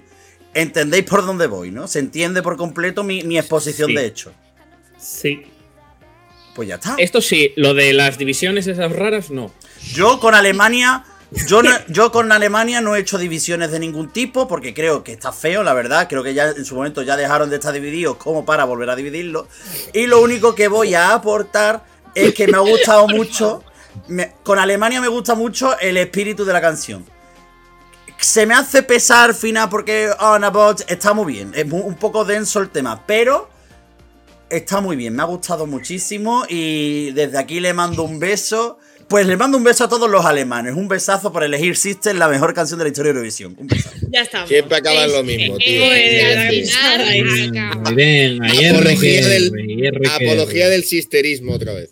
¿Entendéis por dónde voy, no? Se entiende por completo mi, mi exposición Sí. de hecho. Sí. Pues ya está. Esto sí, lo de las divisiones esas raras, no. Yo con Alemania, yo, no- yo con Alemania no he hecho divisiones de ningún tipo porque creo que está feo, la verdad. Creo que ya en su momento ya dejaron de estar divididos como para volver a dividirlo. Y lo único que voy a aportar es que me ha gustado mucho. me- con Alemania me gusta mucho el espíritu de la canción. Se me hace pesar final porque On About está muy bien. Es un poco denso el tema, pero está muy bien. Me ha gustado muchísimo y desde aquí le mando un beso. Pues le mando un beso a todos los alemanes. Un besazo por elegir System, la mejor canción de la historia de Eurovisión. Un besazo. Ya estamos. Siempre acaba en lo mismo, tío. Eh, al Ay, final, ay. acaba. Muy bien, ayer Apología del, apología del sisterismo otra vez.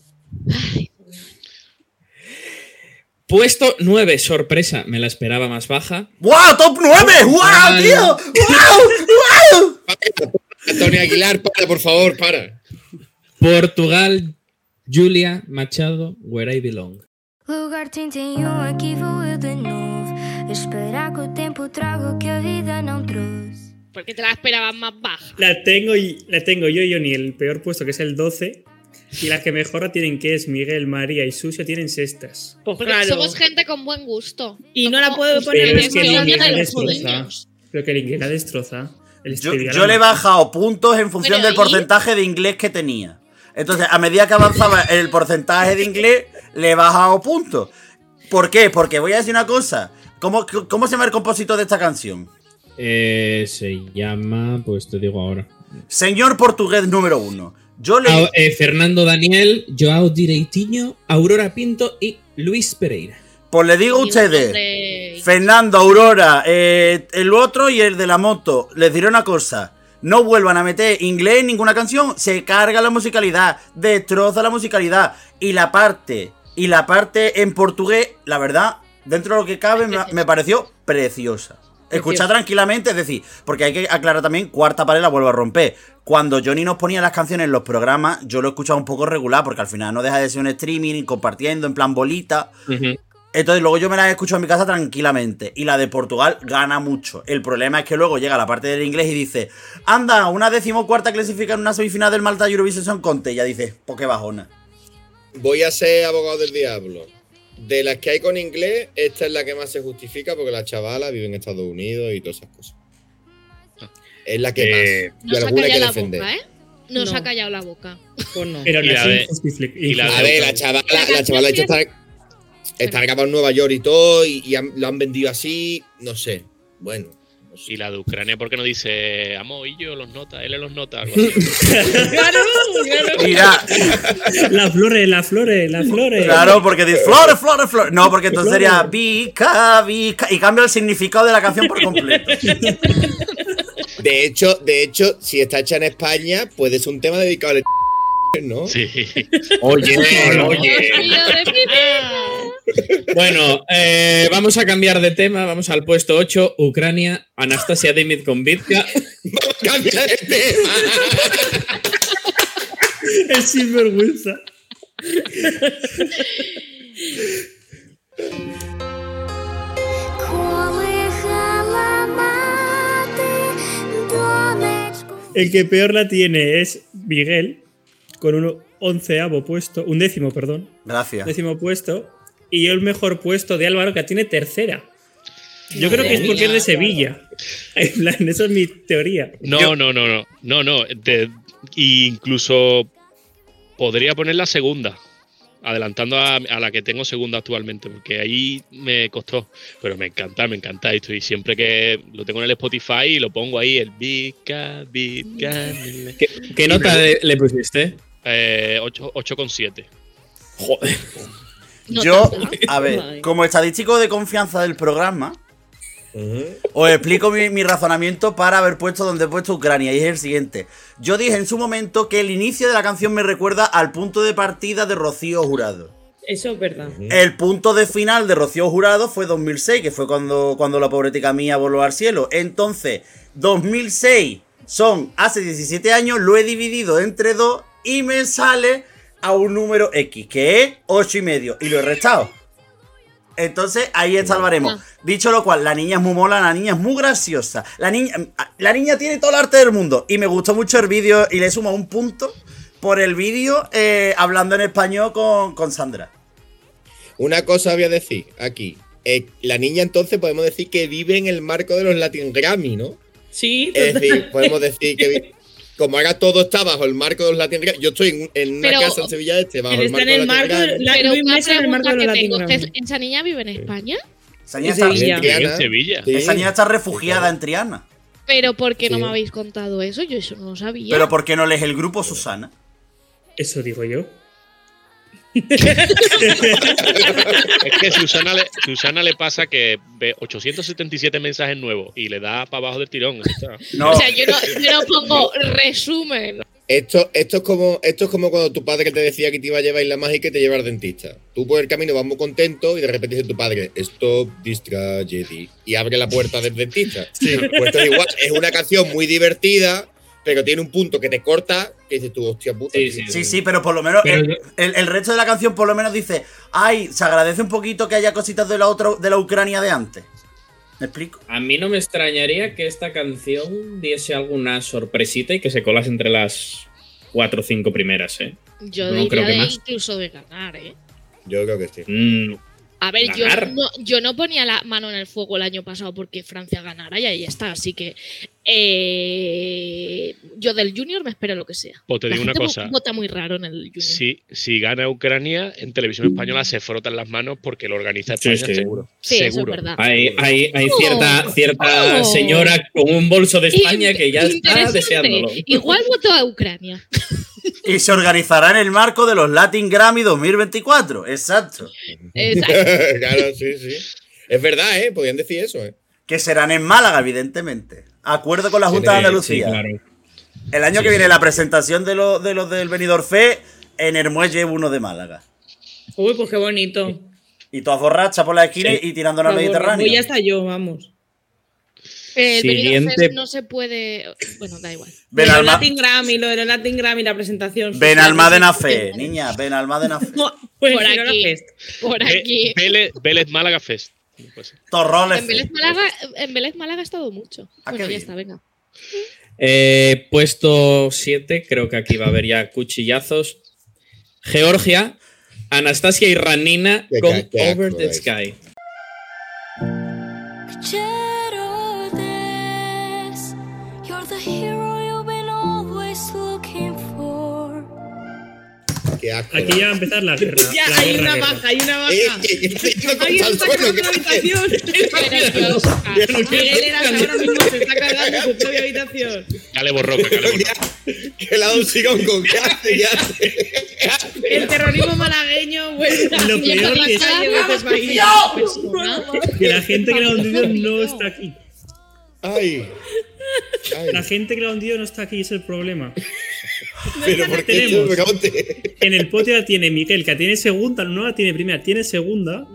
Puesto 9, sorpresa, me la esperaba más baja. ¡Wow! ¡Top 9! ¡Wow, tío! ¡Wow! ¡Wow! Antonio Aguilar, para, por favor, para. Portugal, Julia Machado, Where I Belong. Lugar 31, aqui vou eu de novo. Esperar que o tempo traga o que a vida não trouxe. Porque te la esperaban más baja. La tengo, y, la tengo yo y Oni, el peor puesto, que es el 12. Y las que mejor tienen, que es Miguel, María y Susia, tienen sextas. Pues Porque claro. somos gente con buen gusto. Y no la puedo poner en es que el inglés la destroza. Pero que el inglés la destroza. El Yo, le he bajado puntos en función del porcentaje de inglés que tenía. Entonces, a medida que avanzaba el porcentaje de inglés, le he bajado puntos. ¿Por qué? Porque voy a decir una cosa. ¿Cómo, cómo se llama el compositor de esta canción? Eh, se llama, pues te digo ahora. Señor portugués número uno. Yo le. Eh, Fernando Daniel, Joao Direitinho, Aurora Pinto y Luis Pereira. Pues le digo a ustedes. Fernando, Aurora, eh, el otro y el de la moto. Les diré una cosa. No vuelvan a meter inglés en ninguna canción. Se carga la musicalidad. Destroza la musicalidad. Y la parte. Y la parte en portugués, la verdad, dentro de lo que cabe, me, me pareció preciosa. Escuchar tranquilamente, es decir, porque hay que aclarar también, cuarta pared la vuelvo a romper. Cuando Johnny nos ponía las canciones en los programas, yo lo escuchaba un poco regular, porque al final no deja de ser un streaming, compartiendo en plan bolita. Entonces luego yo me la he escuchado en mi casa tranquilamente. Y la de Portugal gana mucho. El problema es que luego llega la parte del inglés y dice, anda, una decimocuarta clasifica en una semifinal del Malta Eurovision Song Contest. Y ya dice, pues qué bajona. Voy a ser abogado del diablo. De las que hay con inglés, esta es la que más se justifica porque la chavala vive en Estados Unidos y todas esas cosas. Es la que Eh, más. Y Nos ha alguna hay que callado la defender. boca, ¿eh? Nos No. ha callado la boca. Pues no. Pero Y aún la así de- injustific- y la de- A ver, la chavala, La la chavala hecho está, está grabada en Nueva York y todo, y, y han- lo han vendido así, no sé. Bueno. Y la de Ucrania, ¿por qué no dice Amo y yo los nota, él los nota? Algo así. Claro, claro. Mira, La flores, la flores, la flores. claro, porque dice flores, flores, flores. No, porque entonces sería Vica, Vica. Y cambia el significado de la canción por completo. De hecho, de hecho, si está hecha en España, puede ser un tema dedicado al ¿no? Sí. Oye, oye. Bueno, eh, vamos a cambiar de tema. Vamos al puesto 8, Ucrania, Anastasia Demidkonvitka. Cambia de tema. Es sinvergüenza. El que peor la tiene es Miguel, con un onceavo puesto, un décimo, perdón, Gracias. décimo puesto, y yo el mejor puesto de Álvaro, que tiene tercera. Yo creo que es porque es de Sevilla. En plan, esa es mi teoría. No, no, no, no. No, no. de- incluso podría poner la segunda. Adelantando a, a la que tengo segunda actualmente, porque ahí me costó. Pero me encanta, me encanta esto. Y siempre que lo tengo en el Spotify y lo pongo ahí, el Vika, Vika. ¿Qué, qué nota le, le pusiste? Eh, 8 8,7. No Yo, a ver, como estadístico de confianza del programa. Os explico mi, mi razonamiento para haber puesto donde he puesto Ucrania y es el siguiente. Yo dije en su momento que el inicio de la canción me recuerda al punto de partida de Rocío Jurado. Eso es verdad. El punto de final de Rocío Jurado fue 2006, que fue cuando, cuando la pobretica mía voló al cielo. Entonces, 2006 son hace 17 años, lo he dividido entre dos y me sale a un número X, que es 8 y medio, y lo he restado. Entonces, ahí salvaremos. Ah. Dicho lo cual, la niña es muy mola, la niña es muy graciosa. La niña, la niña tiene todo el arte del mundo. Y me gustó mucho el vídeo y le sumo un punto por el vídeo eh, hablando en español con, con Sandra. Una cosa voy a decir aquí. Eh, la niña entonces podemos decir que vive en el marco de los Latin Grammy, ¿no? Sí, Es decir, podemos decir que como ahora todo está bajo el marco de los Latin Grammy, yo estoy en, en una Pero- casa en Sevilla Este, bajo el está marco en de los Latin Pero una en pregunta que tengo, Latin ¿es- Grammy. ¿esa niña vive en España? Esa niña, En está, Sevilla. En Triana. En Sevilla. Sí. esa niña está refugiada en Triana. Pero ¿por qué no Sí. me habéis contado eso? Yo eso no lo sabía. Pero ¿por qué no lees el grupo, Susana? Eso digo yo. Es que Susana le, Susana le pasa que ve 877 mensajes nuevos y le da para abajo del tirón. No. O sea, yo no, yo no pongo resumen. Esto, esto, es como, esto es como cuando tu padre te decía que te iba a llevar a Isla Mágica y te lleva al dentista. Tú por el camino vas muy contento y de repente dice tu padre, stop this tragedy. Y abre la puerta del dentista. Pues esto es igual, es una canción muy divertida, pero tiene un punto que te corta que dices tú, hostia puta. Sí, tío". sí, Sí, sí, pero por lo menos el, el- el resto de la canción por lo menos dice, ay, se agradece un poquito que haya cositas de la otra, de la Ucrania de antes. ¿Me explico? A mí no me extrañaría que esta canción diese alguna sorpresita y que se colase entre las cuatro o cinco primeras, ¿eh? Yo No diría creo que de más. incluso de ganar, ¿eh? Yo creo que sí. Mm, A ver, yo no, yo no ponía la mano en el fuego el año pasado porque Francia ganara y ahí está. Así que eh, yo del Junior me espero lo que sea. Pues te La digo una cosa. Vota muy raro en el Junior. Si, si gana Ucrania, en televisión española se frotan las manos porque lo organiza Sí, España, sí. seguro. Sí, eso es seguro. verdad. hay hay, hay Oh. cierta, cierta Oh. señora con un bolso de España In- que ya está deseándolo. Igual voto a Ucrania. Y se organizará en el marco de los Latin Grammy 2024. Exacto. Exacto. claro, sí, sí. Es verdad, ¿eh? Podían decir eso, ¿eh? Que serán en Málaga, evidentemente. Acuerdo con la Junta de Andalucía. Sí, claro. El año que viene la presentación de los de los del Benidorm Fe en el muelle 1 de Málaga. Uy, pues qué bonito. Y todas borrachas por la esquina Sí. y Por favor, Mediterráneo. Voy hasta yo, vamos. El Benidorm Siguiente. Fest no se puede. Bueno, da igual. Ven Lo de al los ma- Latin Grammy, lo de los Latin Grammy, la presentación. Sé Fe, niña, ven Almádena Fe. Pues Por Girona aquí. Fest. Por aquí. Vélez, Vélez Málaga Fest. Pues, Torroles En. Vélez, Málaga, en Vélez Málaga ha estado mucho. Ah, bueno, ya bien. está, venga. Eh, puesto 7, creo que aquí va a haber ya cuchillazos. Georgia, Anastasia y Ranina con Over the. Sky. Qué asco. Aquí ya va a empezar la guerra. Ya, la hay guerra, una guerra. baja, hay una baja. Eh, eh, eh, eh, Alguien al está cargando ¿qué la habitación. Eras ahora mismo se está cargando su propia habitación. Cale borroca, cale borroca. Que la un sigón con ¿qué hace? ¿Qué hace? El terrorismo malagueño vuelve a Lo peor que es- persona. Que la gente que la ha hundido no está aquí. Ay. Ay. La gente que la ha hundido no está aquí, es el problema. Pero ¿por qué Tenemos. En el podio la tiene Miguel, que la tiene segunda, no la tiene primera, tiene segunda.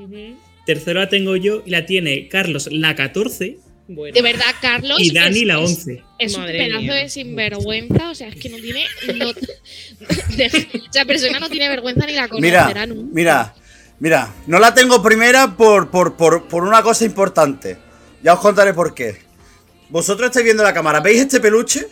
Tercera la tengo yo y la tiene Carlos, la 14. Bueno. De verdad, Carlos. Y Dani, es- la es- 11. Es un Madre pedazo mía. de sinvergüenza, o sea, es que no tiene. No, de- esa persona no tiene vergüenza ni la Mira, conocerá nunca. mira, mira, no la tengo primera por, por, por, por una cosa importante. Ya os contaré por qué. Vosotros estáis viendo la cámara, ¿veis este peluche?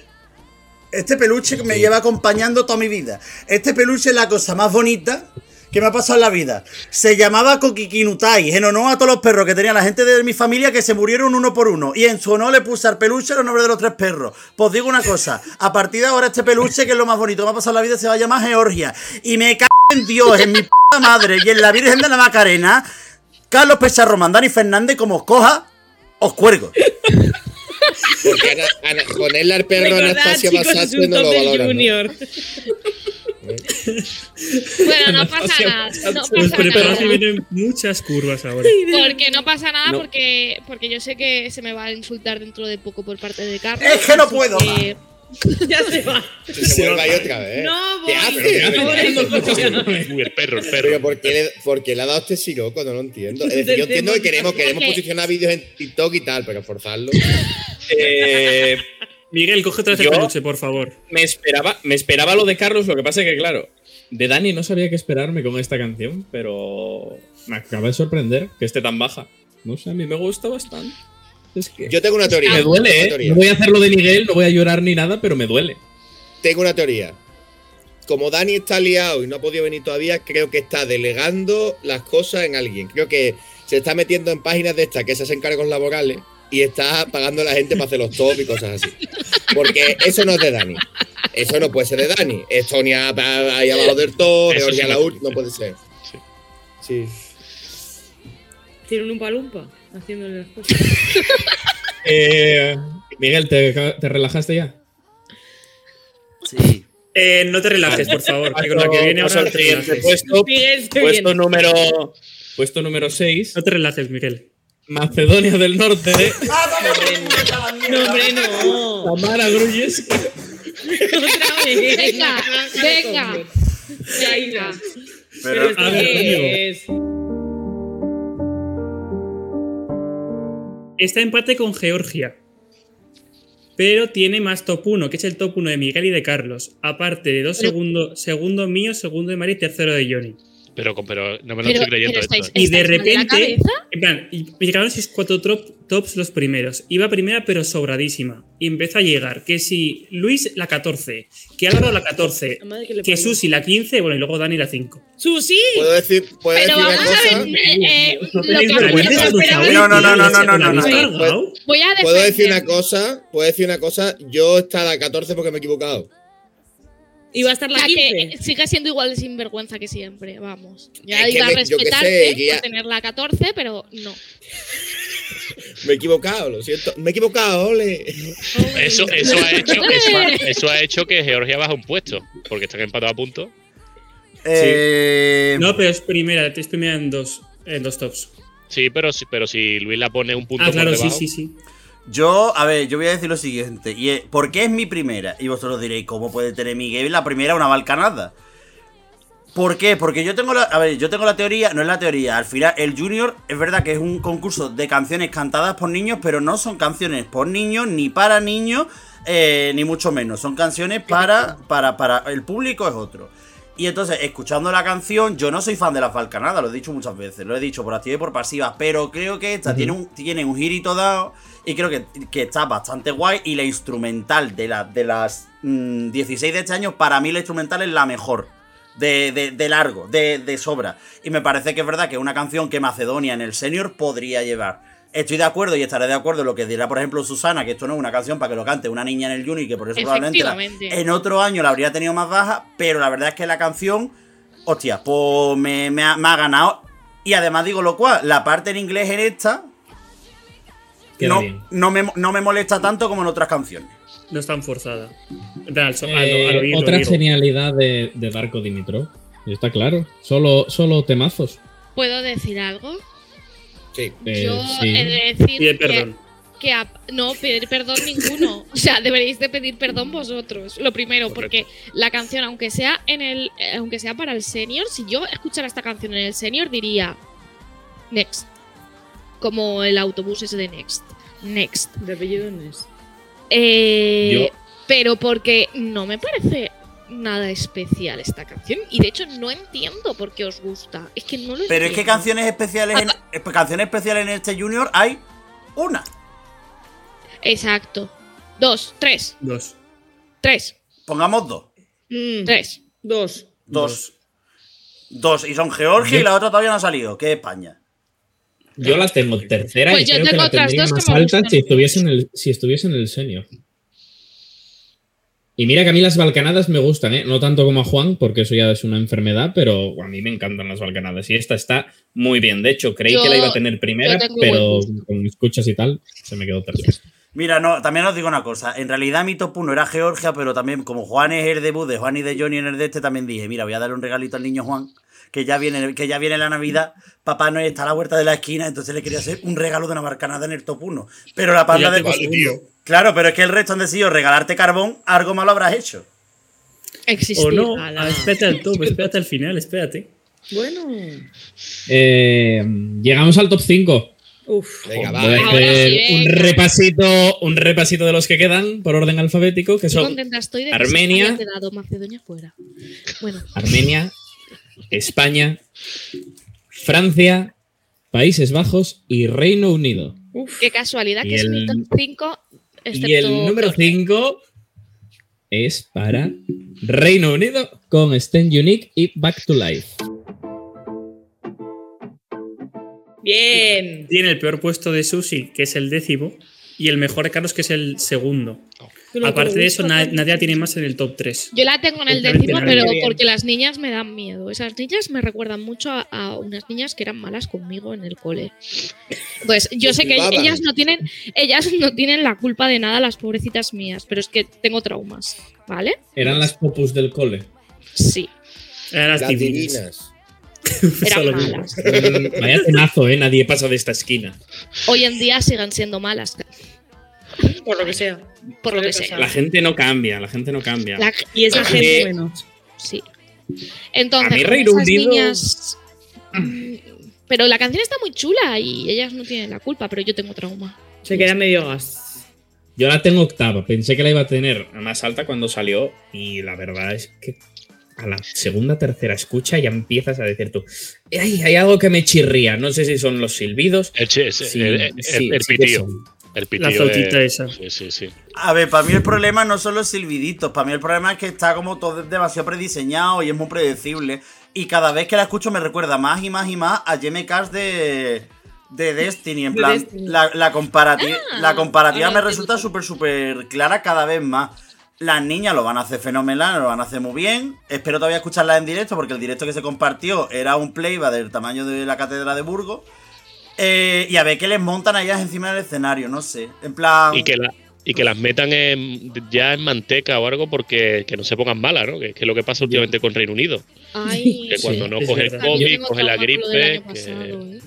Este peluche que me lleva acompañando toda mi vida. Este peluche es la cosa más bonita que me ha pasado en la vida. Se llamaba Kokikinutai, en honor a todos los perros que tenía la gente de mi familia que se murieron uno por uno. Y en su honor le puse al peluche los nombres de los tres perros. Pues digo una cosa, a partir de ahora este peluche, que es lo más bonito que me ha pasado en la vida, se va a llamar Georgia. Y me cago en Dios, en mi puta madre y en la Virgen de la Macarena, Carlos Pecharro, Dani Fernández, como os coja, os cuelgo. Porque Ana, Ana- ponerle al perro Basato un no lo. ¿no? Junior. Bueno, no pasa nada. No Pues pasa nada. vienen muchas curvas ahora. Porque no pasa nada, No. porque, porque yo sé que se me va a insultar dentro de poco por parte de Carlos. Es que no puedo que- Ya se va. Se vuelve ahí otra vez. No, ¿Qué voy. hace? Uy, el perro, el Pero perro. ¿por qué, le, por qué le ha dado este siroco? No lo entiendo. Es decir, yo entiendo que queremos, queremos posicionar vídeos en TikTok y tal, pero forzarlo. Eh, Miguel, coge otra vez el peluche, por favor. me, esperaba, me esperaba lo de Carlos, lo que pasa es que, claro, De Dani no sabía qué esperarme con esta canción, pero me acaba de sorprender que esté tan baja. No sé, a mí me gusta bastante. Es que Yo tengo una teoría. me duele, ¿eh? teoría. No voy a hacer lo de Miguel, no voy a llorar ni nada, pero me duele. Tengo una teoría. Como Dani está liado y no ha podido venir todavía, creo que está delegando las cosas en alguien. Creo que se está metiendo en páginas de estas que se hacen cargos laborales y está pagando a la gente para hacer los top y cosas así. Porque eso no es de Dani. Eso no puede ser de Dani. Estonia ahí abajo del todo, Eso Georgia sí no puede ser. Sí. Sí. Tiene un palumpa haciéndole las cosas. Eh, Miguel, ¿te, te relajaste ya? Sí. Eh, no te relajes, por favor, que con la que viene ahora te puesto. Miguel, se Puesto viene. número. Puesto número 6, No te relajes, Miguel. Macedonia del Norte, No, hombre, no. Tamara Gruyeski. Otra vez. Venga, venga. Venga. Pero Pero, Está empate con Georgia. Pero tiene más top 1, que es el top 1 de Miguel y de Carlos. Aparte de dos segundos, segundo mío, segundo de Mari y tercero de Johnny. Pero, pero no me lo Pero, estoy creyendo pero esto. estáis, ¿eh? Y de ¿estáis de la repente, cabeza? en plan, y y llegaron sus cuatro top- tops los primeros. Iba primera, pero sobradísima. Y empezó a llegar. Que si Luis la 14, que Álvaro la 14, La madre que que. Susi la 15, bueno, y luego Dani la 5. ¡Susi! ¿Puedo decir, puedo Pero decir una vamos a cosa? ver. eh, eh, a no, no, no, no, no, no, ¿la no, no. Voy a ¿Puedo decir una cosa? ¿Puedo decir una cosa? Yo estaba a 14 porque me he equivocado. Y va a estar la La 15. que sigue siendo igual de sinvergüenza que siempre, vamos. Ya Es iba a me- sé, respetarte ya- por tener la 14, pero no. Me he equivocado, lo siento. Me he equivocado, ole. Eso, eso, ha hecho, eso, ha, eso ha hecho que Georgia baje un puesto, porque están empatados a punto. eh, No, pero es primera, es primera en dos, en dos tops. Sí, pero, si- pero si Luis la pone un punto Ah, claro, por sí, sí, sí. Yo, a ver, yo voy a decir lo siguiente. Y es, ¿Por qué es mi primera? Y vosotros diréis, ¿cómo puede tener Miguel la primera una balcanada? ¿Por qué? Porque yo tengo la. A ver, yo tengo la teoría, no es la teoría. Al final, el Junior es verdad que es un concurso de canciones cantadas por niños, pero no son canciones por niños, ni para niños, eh, ni mucho menos. Son canciones para, para, para. El público es otro. Y entonces, escuchando la canción, yo no soy fan de las balcanadas, lo he dicho muchas veces, lo he dicho por activa y por pasiva, pero creo que esta tiene, un, tiene un girito dado y creo que, que está bastante guay. Y la instrumental de, la, de las mm, 16 de este año, para mí la instrumental es la mejor. De, de- de largo, de, de sobra. Y me parece que es verdad que es una canción que Macedonia en el senior podría llevar. Estoy de acuerdo y estaré de acuerdo en lo que dirá, por ejemplo, Susana, que esto no es una canción para que lo cante una niña en el junior y que por eso probablemente la- en otro año la habría tenido más baja, pero la verdad es que la canción, hostia, pues me, me ha, me ha ganado. Y además digo lo cual, la parte en inglés en esta Queda no, bien. no, me, no me molesta tanto como en otras canciones. No es tan forzada. Al al- Eh, al otra genialidad de, de Darko Dimitrov. Y está claro. Solo, solo temazos. ¿Puedo decir algo? Sí. Eh, Yo sí. he de decir Pide perdón. que a- no pedir perdón ninguno. O sea, deberíais de pedir perdón vosotros. Lo primero, porque la canción, aunque sea en el, eh, aunque sea para el senior, si yo escuchara esta canción en el senior diría next, como el autobús ese de next, next. De apellido Nes. Eh, Pero porque no me parece nada especial esta canción y de hecho no entiendo por qué os gusta. Es que no lo Pero es que canciones especiales en, eh, canciones especiales en este junior hay una. Exacto. Dos, tres, Dos. tres, Pongamos dos. Mm, tres. Dos. Dos. Dos. Y son Georgia y la otra todavía no ha salido, que es España. Yo la tengo tercera Pues y yo creo que tengo la otras tendría dos que más me alta gustan si estuviese, en el, si estuviese en el senior. Y mira que a mí las balcanadas me gustan, ¿eh? No tanto como a Juan, porque eso ya es una enfermedad, pero a mí me encantan las balcanadas. Y esta está muy bien. De hecho, creí Yo- que la iba a tener primera, pero con escuchas y tal, se me quedó tercera. Mira, no, también os digo una cosa. En realidad mi top 1 era Georgia, pero también como Juan es el debut de Juan y de Johnny en el de este, también dije, mira, voy a darle un regalito al niño Juan, que ya viene, que ya viene la Navidad. Papá no está a la vuelta de la esquina, entonces le quería hacer un regalo de una marcanada en el top 1. Pero la panda de segundo. Claro, pero es que el resto han decidido regalarte carbón, algo malo habrás hecho. Existir. O no. Ah, espérate al top, espérate al final, espérate. Bueno. Eh, llegamos al top 5. Uf. Venga, Voy a va. Ahora hacer sí, un repasito, un repasito de los que quedan por orden alfabético, que son Armenia. Macedonia fuera. Bueno, Armenia, España, Francia, Países Bajos y Reino Unido. Uf. qué casualidad Y que es mi el- top 5. Y el número 5 es para Reino Unido con Stand Unique y Back to Life. Bien. Tiene el peor puesto de Susi, que es el décimo, y el mejor de Carlos, que es el segundo. Aparte de eso, na- nadie tiene más en el top 3. Yo la tengo en el décimo, pero porque las niñas me dan miedo. Esas niñas me recuerdan mucho a, a unas niñas que eran malas conmigo en el cole. Pues yo sé que ellas no tienen, ellas no tienen la culpa de nada, las pobrecitas mías, pero es que tengo traumas, ¿vale? Eran las popus del cole. Sí, Eran las Las divinas. divinas. Eran malas. Mm, Vaya tenazo, ¿eh? Nadie pasa de esta esquina. Hoy en día siguen siendo malas, Por lo que sea. por lo que sea. La gente no cambia, la gente no cambia. La- Y esa A gente mí- menos. Sí. Entonces, A mí esas niñas- Mm, Pero la canción está muy chula y ellas no tienen la culpa, pero yo tengo trauma. Se queda medio gas. Yo la tengo octava, pensé que la iba a tener más alta cuando salió y la verdad es que a la segunda, tercera escucha ya empiezas a decir tú, "Ay, hay algo que me chirría, no sé si son los silbidos. El, Sí, el, el- sí, el pitío. son. El pitío La flautita de- esa. Sí, sí, sí. A ver, para mí el problema no son los silbiditos, para mí el problema es que está como todo demasiado prediseñado y es muy predecible. Y cada vez que la escucho me recuerda más y más y más a Jamie Cash de, de Destiny. En De plan, Destiny. la, la, comparati- Ah, la comparativa ahora me resulta súper, súper clara cada vez más. Las niñas lo van a hacer fenomenal, lo van a hacer muy bien. Espero todavía escucharlas en directo porque el directo que se compartió era un playback del tamaño de la catedral de Burgos. Eh, y a ver qué les montan a ellas encima del escenario, no sé. En plan. Y que, la- y que las metan en- ya en manteca o algo porque que no se pongan malas, ¿no? Que, que es lo que pasa últimamente con Reino Unido. Ay, Que cuando no coge el COVID, coge la gripe. año que- pasado, ¿eh?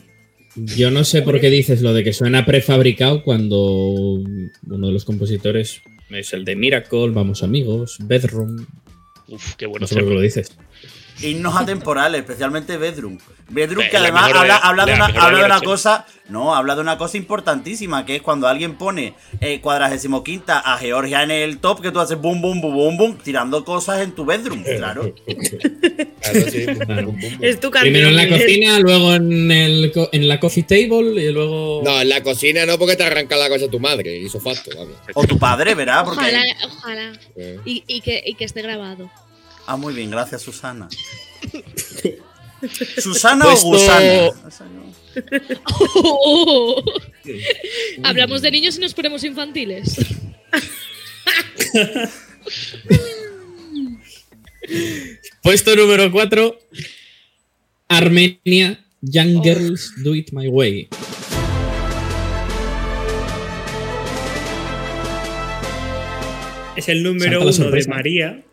Yo no sé por qué dices lo de que suena prefabricado cuando uno de los compositores es el de Miracle, Vamos Amigos, Bedroom. Uf, qué bueno No sé lo dices. himnos atemporales, especialmente Bedroom. Bedroom que la además habla, de- habla de una, habla de una cosa, no, habla de una cosa importantísima, que es cuando alguien pone eh, cuadragésimo quinta a Georgia en el top, que tú haces boom, boom, boom, boom, boom, tirando cosas en tu bedroom, claro. Claro, sí. Es tu canción. Primero en la Miguel. cocina, luego en, el, en la coffee table y luego. No, en la cocina no, porque te arranca la cosa tu madre. Hizo facto, vamos. O tu padre, ¿verdad? Porque... Ojalá, ojalá. Eh. Y, y que, y que esté grabado. Ah, muy bien, gracias, Susana. ¿Susana Puesto- o Gusana? Hablamos de niños y nos ponemos infantiles. Puesto número 4. Armenia, Young Girls Do It My Way. Es el número uno de. María.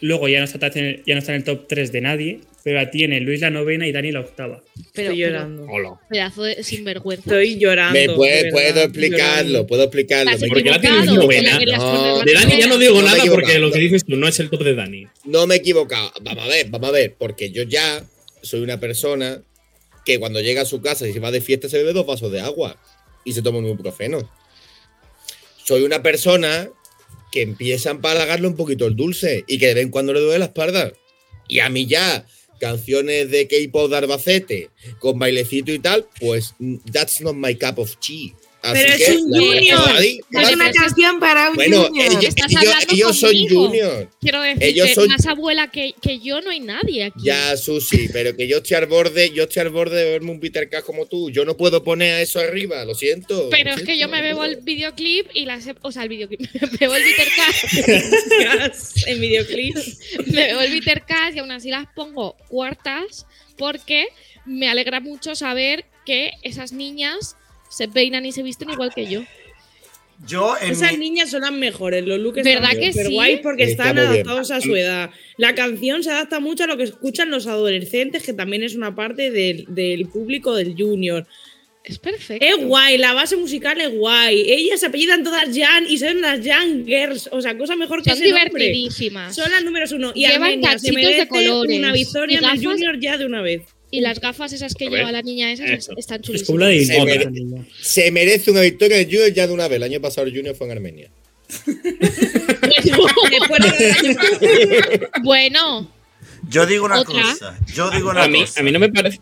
Luego ya no, está, ya no está en el top 3 de nadie, pero la tiene Luis la novena y Dani la octava. Pero, Estoy llorando. Hola. pedazo de sinvergüenza. Estoy llorando. Me puede- puedo explicarlo, llorando. puedo explicarlo. Porque la tienes equivocado, novena. No, De Dani ya no digo No nada porque lo que dices tú no es el top de Dani. No me he equivocado. Vamos a ver, vamos a ver. Porque yo ya soy una persona que cuando llega a su casa y se va de fiesta se bebe dos vasos de agua y se toma un ibuprofeno. Soy una persona que empieza a empalagarle un poquito el dulce y que de vez en cuando le duele la espalda. Y a mí ya, canciones de K-pop de Arbacete con bailecito y tal, pues mm, that's not my cup of tea. Así Pero que es un junior. Es una canción para un Bueno, junior. ellos, Estás ellos- hablando ellos son conmigo. junior. Quiero decir Ellos que son- más abuela que, que yo no hay nadie aquí. Ya, Susi, pero que yo estoy al borde, yo estoy al borde de verme un Peter Cash como tú. Yo no puedo poner a eso arriba, lo siento. Pero lo es que yo me puedo. el videoclip y las. O sea, el videoclip. Me bebo el Bitter Cash. en videoclip. me bebo el Cash y aún así las pongo cuartas porque me alegra mucho saber que esas niñas se peinan y se visten igual que yo. Yo en Esas mi- niñas son las mejores, los looks ¿Verdad que súper sí? guays porque está están bien. adaptados a su edad. La canción se adapta mucho a lo que escuchan los adolescentes, que también es una parte del, del público del junior. Es perfecto. Es guay, la base musical es guay. Ellas se apellidan todas Jan y son las Jan Girls. O sea, cosa mejor que Son ese nombre. divertidísimas. Son las números uno. Y Llevan Armenia se cachitos de merece colores una victoria y en el junior ya de una vez. Y las gafas esas que lleva la niña esas eso. están Es chulísimas. como la de Se mere-. Se merece una victoria de Junior ya de una vez. El año pasado el Junior fue en Armenia. Bueno, yo digo una Otra. cosa. Yo digo una A mí, cosa. a mí no me parece.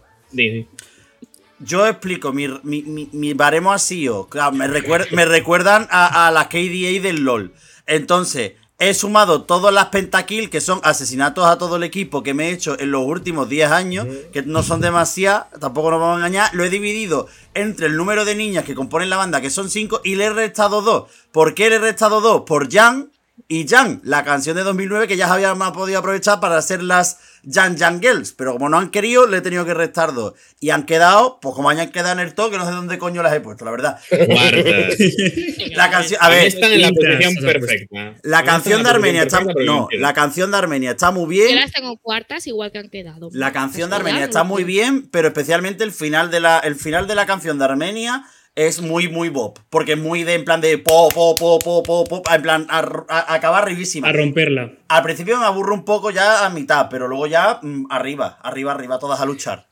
Yo explico, mi, mi, mi, mi baremo así, o claro, me, recuer- me recuerdan a, a la KDA del LOL. Entonces, he sumado todas las pentakill, que son asesinatos a todo el equipo que me he hecho en los últimos 10 años, que no son demasiadas, tampoco nos vamos a engañar. Lo he dividido entre el número de niñas que componen la banda, que son 5, y le he restado 2. ¿Por qué le he restado 2? Por Jan y Jan, la canción de 2009 que ya habíamos podido aprovechar para hacer las Jan Jan Girls, pero como no han querido, le he tenido que restar dos. Y han quedado, pues como hayan quedado en el top, que no sé dónde coño las he puesto, la verdad. Cuartas. La canción, a ver, Están en la posición perfecta. la canción de Armenia está, no, la canción de Armenia está muy yo bien. las tengo cuartas igual que han quedado. La canción de Armenia está muy bien, pero especialmente el final de la, el final de la canción de Armenia es muy, muy bop. Porque es muy de, en plan de po, po, po, po, po, po, en plan, a, a- acaba arribísima. A romperla. Al principio me aburro un poco ya a mitad, pero luego ya mm, arriba, arriba, arriba, todas a luchar.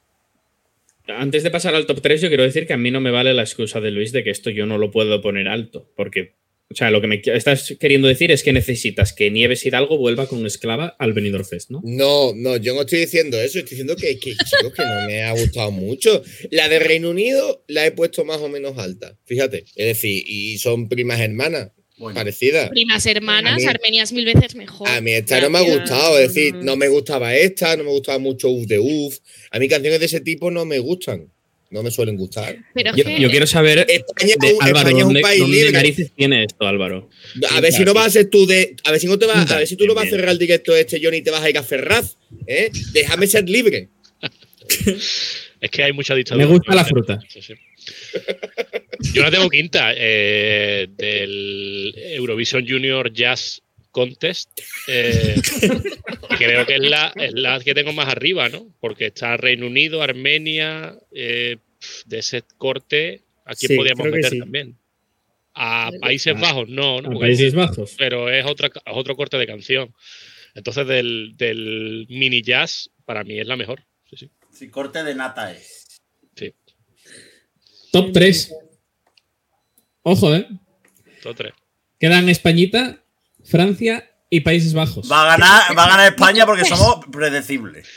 Antes de pasar al top 3, yo quiero decir que a mí no me vale la excusa de Luis de que esto yo no lo puedo poner alto. Porque, o sea, lo que me estás queriendo decir es que necesitas que Nieves Hidalgo vuelva con esclava al Benidorm Fest, ¿no? No, no, yo no estoy diciendo eso, estoy diciendo que, que, chicos, que no me ha gustado mucho. La de Reino Unido la he puesto más o menos alta, fíjate. Es decir, y son primas hermanas, Bueno. parecidas. Primas hermanas, mí- Armenia es mil veces mejor. A mí esta no me ha gustado, es decir, no me gustaba esta, no me gustaba mucho Uf de Uf. A mí canciones de ese tipo no me gustan, no me suelen gustar. Pero Yo, quiero saber, España, de, Álvaro, Álvaro, España es un ¿dónde, país dónde libre. narices tiene esto, Álvaro? A ver si no vas a ser tú de. A ver si no te vas. A ver si tú no vas a cerrar el directo este, Johnny, y te vas a ir a Ferraz. ¿eh? Déjame ser libre. Es que hay mucha dictadura. Me gusta la fruta. Sí, sí. Yo la tengo quinta eh, del Eurovision Junior Jazz Contest. eh, creo que es la, es la que tengo más arriba, ¿no? Porque está Reino Unido, Armenia, eh, de ese corte. Aquí Sí, podríamos meter sí. también. A Países Bajos, no, no A Países Bajos. pero es otra, es otro corte de canción. Entonces, del, del mini jazz, para mí es la mejor. Sí, sí. Si corte de nata es. Top 3. Ojo, ¿eh? Todo tres. Quedan Españita, Francia y Países Bajos. Va a ganar, va a ganar España porque somos predecibles.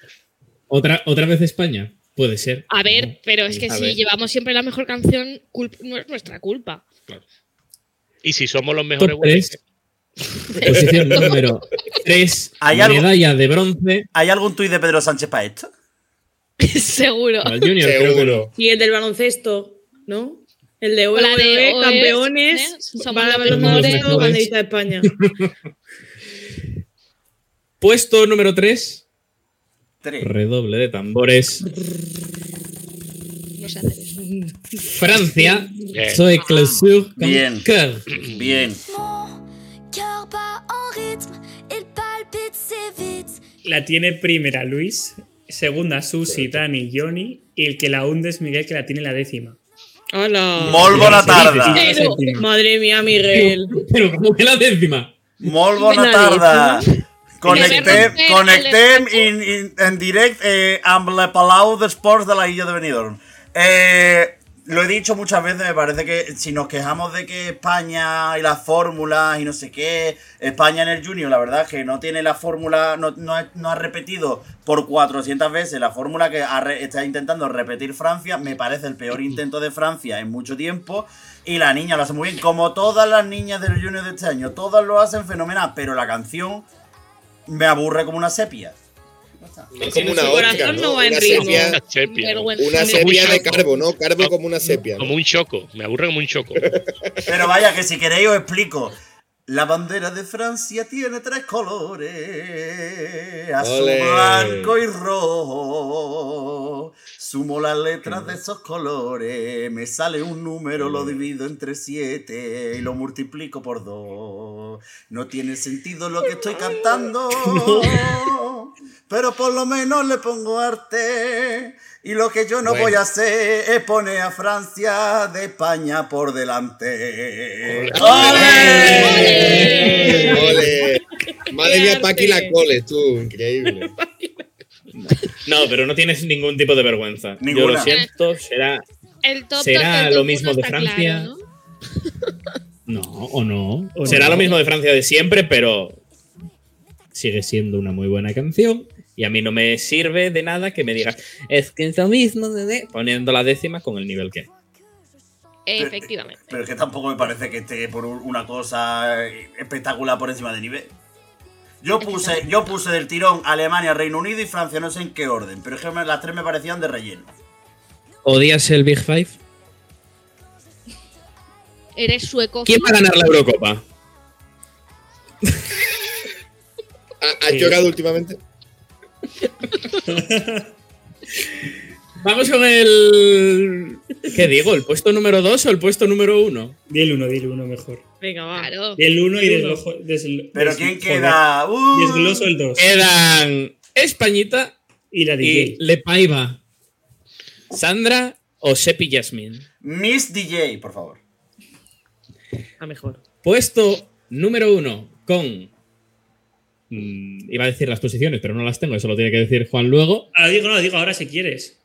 ¿Otra, ¿Otra vez España? Puede ser. A ver, pero es que A si ver. llevamos siempre la mejor canción, no es nuestra culpa. Y si somos los mejores, Top bueno, 3. Posición número 3. ¿Hay algo- Medalla de bronce ¿Hay algún tuit de Pedro Sánchez para esto? Seguro. al Junior. creo que no. Seguro. Y el del baloncesto, ¿no? El de O la de WWE, OES, campeones, ¿eh? Somos para los baloncesto, mejores. banderita de España. Puesto número 3. Tres. Redoble de tambores. No sé. Francia. Bien. Soy Clausure Bien. Bien. La tiene primera Luis, segunda Susi, Dani, Johnny y el que la hunde es Miguel que la tiene la décima. ¡Hala! Molt bona tarda. Madre mía, Miguel. Pero como que la décima. Molt bona tarda. Connectem, connectem in, in, en directe eh, amb la Palau d'Esports de la Illa de Benidorm. Eh, lo he dicho muchas veces, me parece que si nos quejamos de que España y las fórmulas y no sé qué, España en el Junior, la verdad es que no tiene la fórmula, no, no ha, repetido por 400 veces la fórmula que ha está intentando repetir Francia, me parece el peor intento de Francia en mucho tiempo. Y la niña lo hace muy bien, como todas las niñas del Junior de este año, todas lo hacen fenomenal, pero la canción me aburre como una sepia. Es como una Su ostra, corazón ¿no? no va en Una ritmo. sepia, una sepia de carbo, ¿no? Carbo como una sepia. ¿no? Como un choco. Me aburre como un choco. Pero vaya, que si queréis os explico. La bandera de Francia tiene tres colores: azul, blanco y rojo. Sumo las letras de esos colores, me sale un número, lo divido entre siete y lo multiplico por dos. No tiene sentido lo que estoy cantando, pero por lo menos le pongo arte. Y lo que yo no Bueno. voy a hacer es poner a Francia de España por delante. ¡Ole! ¡Ole! Madre mía! Paqui la coles, tú. Increíble. No, pero no tienes ningún tipo de vergüenza. Yo Ninguna. lo siento, será. El top ¿Será el top lo mismo de Francia? claro, ¿no? No, o no. O Será no. lo mismo de Francia de siempre, pero Sigue siendo una muy buena canción. Y a mí no me sirve de nada que me digas, es que es lo mismo de, de-", poniendo la décima con el nivel que. Efectivamente. Pero es que tampoco me parece que esté por un- una cosa espectacular por encima de nivel. Yo puse, yo puse del tirón Alemania, Reino Unido y Francia, no sé en qué orden, pero es que las tres me parecían de relleno. ¿Odias el Big Five? Eres sueco. ¿Quién va a ganar la Eurocopa? ¿Ha- ¿Has llorado últimamente? Vamos con el. ¿Qué digo? ¿El puesto número 2 o el puesto número 1? Di el uno, di el uno mejor. Venga, va. Claro. Di el uno y El uno. desgloso. desglo- Pero des- ¿quién joder, queda? ¡Uh! Desgloso el 2. Quedan Españita Y la y DJ. Le Paiva. Sandra o Sepi Yasmin. Miss DJ, por favor. A mejor. Puesto número uno con. mm, iba a decir las posiciones, pero no las tengo, eso lo tiene que decir Juan luego. Ah, digo, no, digo ahora si quieres.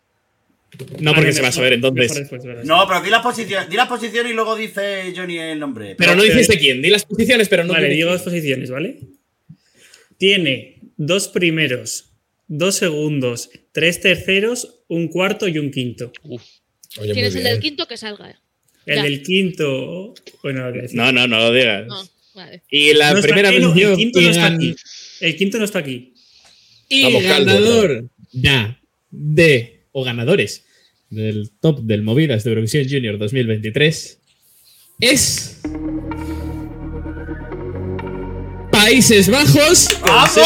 No, porque se va a saber entonces. No, pero di la posición, di la posición y luego dice Johnny el nombre. Pero no dices de quién, di las posiciones, pero no vale, digo dos posiciones, ¿vale? Tiene dos primeros, dos segundos, tres terceros, un cuarto y un quinto. Uf, Oye, ¿Quién es el del quinto que salga? El Ya. del quinto. Bueno, no. No, no, no lo digas. No, vale. Y la No primera aquí, el quinto no está aquí. El quinto no está aquí. Y Vamos, caldo, ganador ya de o ganadores del top del Movidas de Eurovisión Junior 2023 es. Países Bajos. ¡Vamos!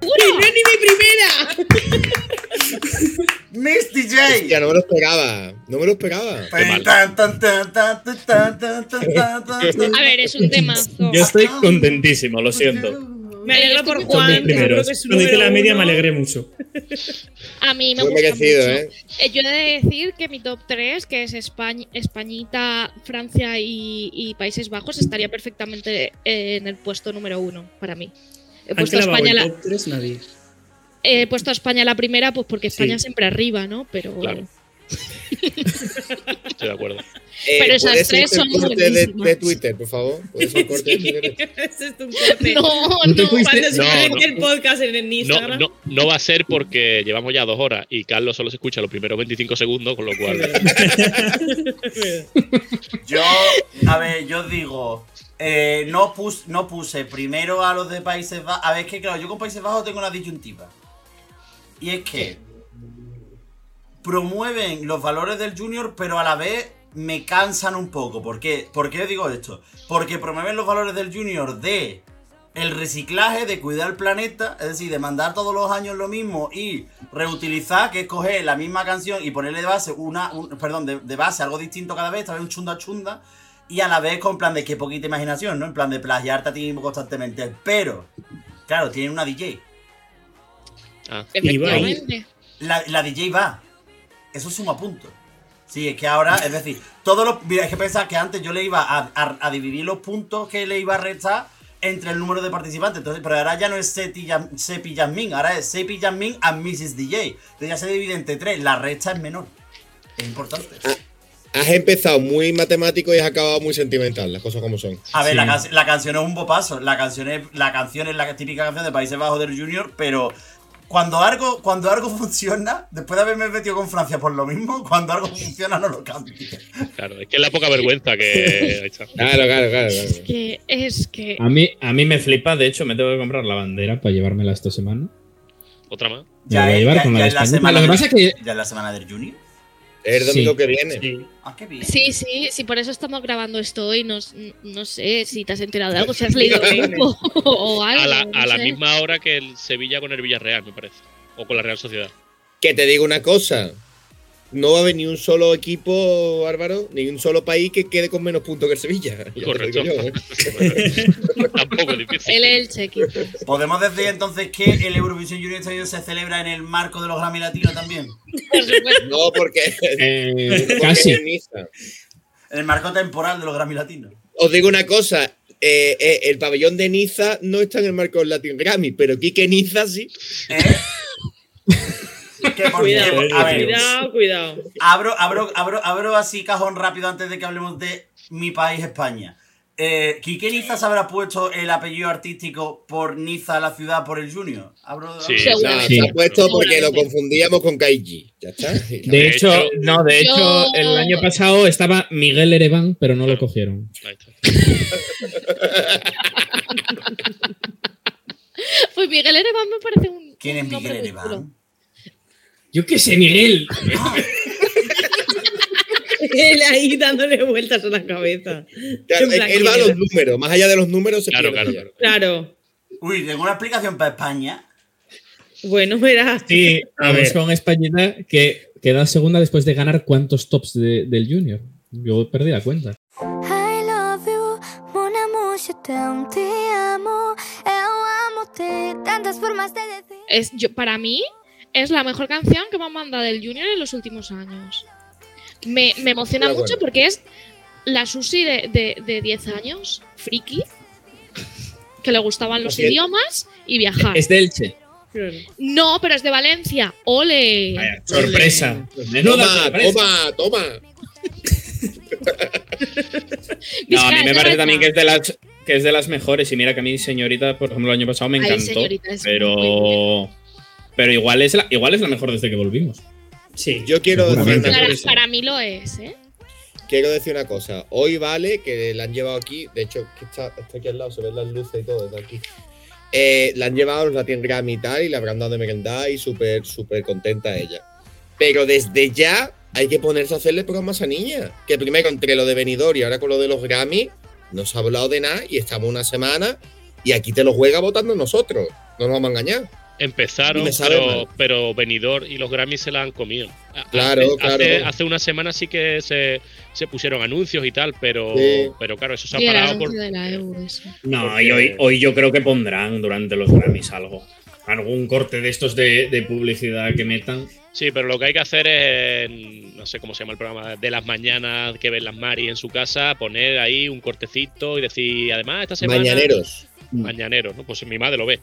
¡Mi primera! Miss DJ. Hostia, no me lo esperaba. No me lo esperaba. A ver, es un temazo. Yo estoy contentísimo, lo siento. Me alegro por Juan. Primeros. que es su Cuando hice la media me alegré mucho. A mí me Muy gusta merecido, mucho. ¿eh? Eh, Yo he de decir que mi top 3, que es España, Españita, Francia y, y Países Bajos, estaría perfectamente en el puesto número uno para mí. He puesto, a España el la, top 3 nadie. he puesto a España la primera, pues porque España Sí. siempre arriba, ¿no? Pero Claro. Estoy de acuerdo. Eh, Pero esas ¿puedes tres son corte de, Twitter, por favor? ¿Puedes hacer corte de Twitter? Ese es tu corte. No, ¿No no. fuiste? Cuando se No, presente no. el podcast en el Instagram. no, no va a ser porque llevamos ya dos horas y Carlos solo se escucha los primeros 25 segundos, con lo cual. Yo, a ver, yo digo, eh, no, pus- no puse primero a los de Países Bajos. A ver, es que claro, yo con Países Bajos tengo una disyuntiva. Y es que promueven los valores del Junior, pero a la vez me cansan un poco. ¿Por qué? ¿Por qué digo esto? Porque promueven los valores del Junior de el reciclaje, de cuidar el planeta, es decir, de mandar todos los años lo mismo y reutilizar, que es coger la misma canción y ponerle de base una, un- perdón, de, de base algo distinto cada vez, tal vez un chunda chunda, y a la vez con plan de que poquita imaginación, ¿no? En plan de plagiarte a ti mismo constantemente. Pero, claro, tienen una DJ. Ah, Y va ahí. Efectivamente. La, la DJ va. Eso suma puntos. Sí, es que ahora, es decir, todos los. Mira, es que pensar que antes yo le iba a, a- a dividir los puntos que le iba a restar entre el número de participantes. Entonces, pero ahora ya no es Sepi Yasmin, ahora es Sepi Yasmin and Mrs. DJ. Entonces ya se divide entre tres. La resta es menor. Es importante. Has empezado muy matemático y has acabado muy sentimental, las cosas como son. A ver, Sí. la, can- la canción es un bopazo. La canción es la, canción es la típica canción de Países Bajos del Junior, pero cuando algo, cuando algo funciona, después de haberme metido con Francia por lo mismo, cuando algo funciona no lo cambio. claro, es que es la poca vergüenza que. Ahí está. Claro, claro, claro. claro. Que es que. A mí, a mí me flipa, de hecho, me tengo que comprar la bandera para llevármela esta semana. Otra más. La voy a es- llevar con la es semana Lo que del- pasa es que ya es la semana del Junior. Es el domingo Sí. que viene. Sí. Ah, qué bien. Sí, sí, sí, por eso estamos grabando esto hoy. No, no sé si te has enterado de algo, si has leído algo o algo. A la, no a la sé. misma hora que el Sevilla con el Villarreal, me parece. O con la Real Sociedad. Que te digo una cosa. No va a haber ni un solo equipo, Álvaro, ni un solo país que quede con menos puntos que el Sevilla. Ya Correcto. yo, ¿eh? Tampoco es difícil. El Elche. ¿Podemos decir entonces que el Eurovision Junior año se celebra en el marco de los Grammy Latinos también? No, porque, Eh, porque casi. es Niza. En el marco temporal de los Grammy Latinos. Os digo una cosa. eh, eh, el pabellón de Niza no está en el marco del Latin Grammy, pero Quique Niza sí. Cuidado, cierto, a ver, cuidado, cuidado. abro, abro, abro, abro así cajón rápido antes de que hablemos de mi país, España. Eh, ¿Quique Niza se habrá puesto el apellido artístico por Niza, la ciudad, por el Junior? Abro, Sí. No, Sí. se ha puesto porque lo confundíamos con Kaiji. Ya está. De, De hecho, hecho- no, de hecho, Yo- el año pasado estaba Miguel Erevan, pero no lo cogieron. Pues Miguel Erevan me parece un. ¿Quién es Miguel. Erevan? Yo qué sé, Miguel. Él ahí dándole vueltas a la cabeza. Claro, En plan, él va a ¿quién los era? números. Más allá de los números se Claro, claro. Claro. Uy, tengo una explicación para España. Bueno, verás. Sí, A ver. con Españita que queda segunda después de ganar cuántos tops de- del Junior. Yo perdí la cuenta. I love you, mon amour, je t'aime, te amo, eu amo-te, tantas formas de decir. Es, yo, para mí, es la mejor canción que me han mandado del Junior en los últimos años. Me, me emociona mucho porque es la Susi de, de, de 10 años, friki, que le gustaban los Así idiomas y viajar. Es de Elche. No, pero es de Valencia. ¡Ole! Vaya, sorpresa. Menuda Toma, sorpresa. toma, toma. No, a mí me parece también que es de las que es de las mejores. Y mira que a mí, señorita, por ejemplo, el año pasado me Ay, encantó. Señorita, es muy pero. Pero igual es, la, igual es la mejor desde que volvimos. Sí. Yo quiero decir, Para, cosa. para mí lo es, ¿eh? quiero decir una cosa. Hoy vale que la han llevado aquí. De hecho, que está, está aquí al lado, se ven las luces y todo desde aquí. Eh, la han llevado a los Latin Grammy y tal, y le habrán dado de merendar y súper, súper contenta ella. Pero desde ya hay que ponerse a hacerle programas a niña. Que primero entre lo de Benidorm y ahora con lo de los Grammy, no se ha hablado de nada y estamos una semana y aquí te lo juega votando nosotros. No nos vamos a engañar. Empezaron, pero, pero Benidorm y los Grammys se la han comido. A- Claro, hace, claro. Hace, hace una semana sí que se, se pusieron anuncios y tal, pero, Sí. pero claro, eso se ha Sí, parado por. anuncio de la Euro, eso. No, Porque- y hoy, hoy yo creo que pondrán durante los Grammys algo. Algún corte de estos de, de publicidad que metan. Sí, pero lo que hay que hacer es, no sé cómo se llama el programa, de las mañanas que ven las Mari en su casa, poner ahí un cortecito y decir, además, esta semana. Mañaneros. Mañaneros, ¿no? Pues mi madre lo ve.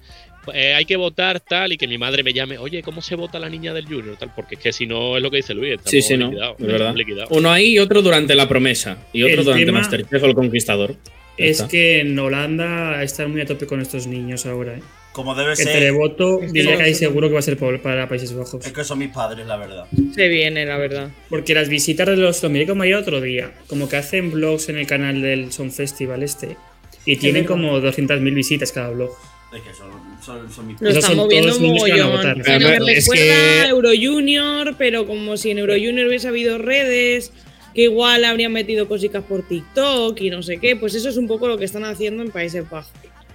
Eh, hay que votar tal y que mi madre me llame, oye, ¿cómo se vota la niña del Junior? Tal, porque es que si no es lo que dice Luis. Sí, sí, no. Es verdad. Uno ahí y otro durante la promesa. Y otro El durante tema Masterchef o el Conquistador. Es está. que en Holanda están muy a tope con estos niños ahora. ¿eh? Como debe El ser. televoto Es que diría que ahí seguro que va a ser para Países Bajos. Es que son mis padres, la verdad. Se viene, la verdad. Porque las visitas de los. Lo miré como ayer otro día. Como que hacen vlogs en el canal del Son Festival este. Y tienen como 200.000 visitas cada vlog. Es que son, son, son mis Lo están moviendo mogollón. votar. Pero me Además, es recuerda que- a Euro Junior, pero como si en Euro Junior hubiese habido redes, que igual habrían metido cositas por TikTok y no sé qué. Pues eso es un poco lo que están haciendo en Países Bajos.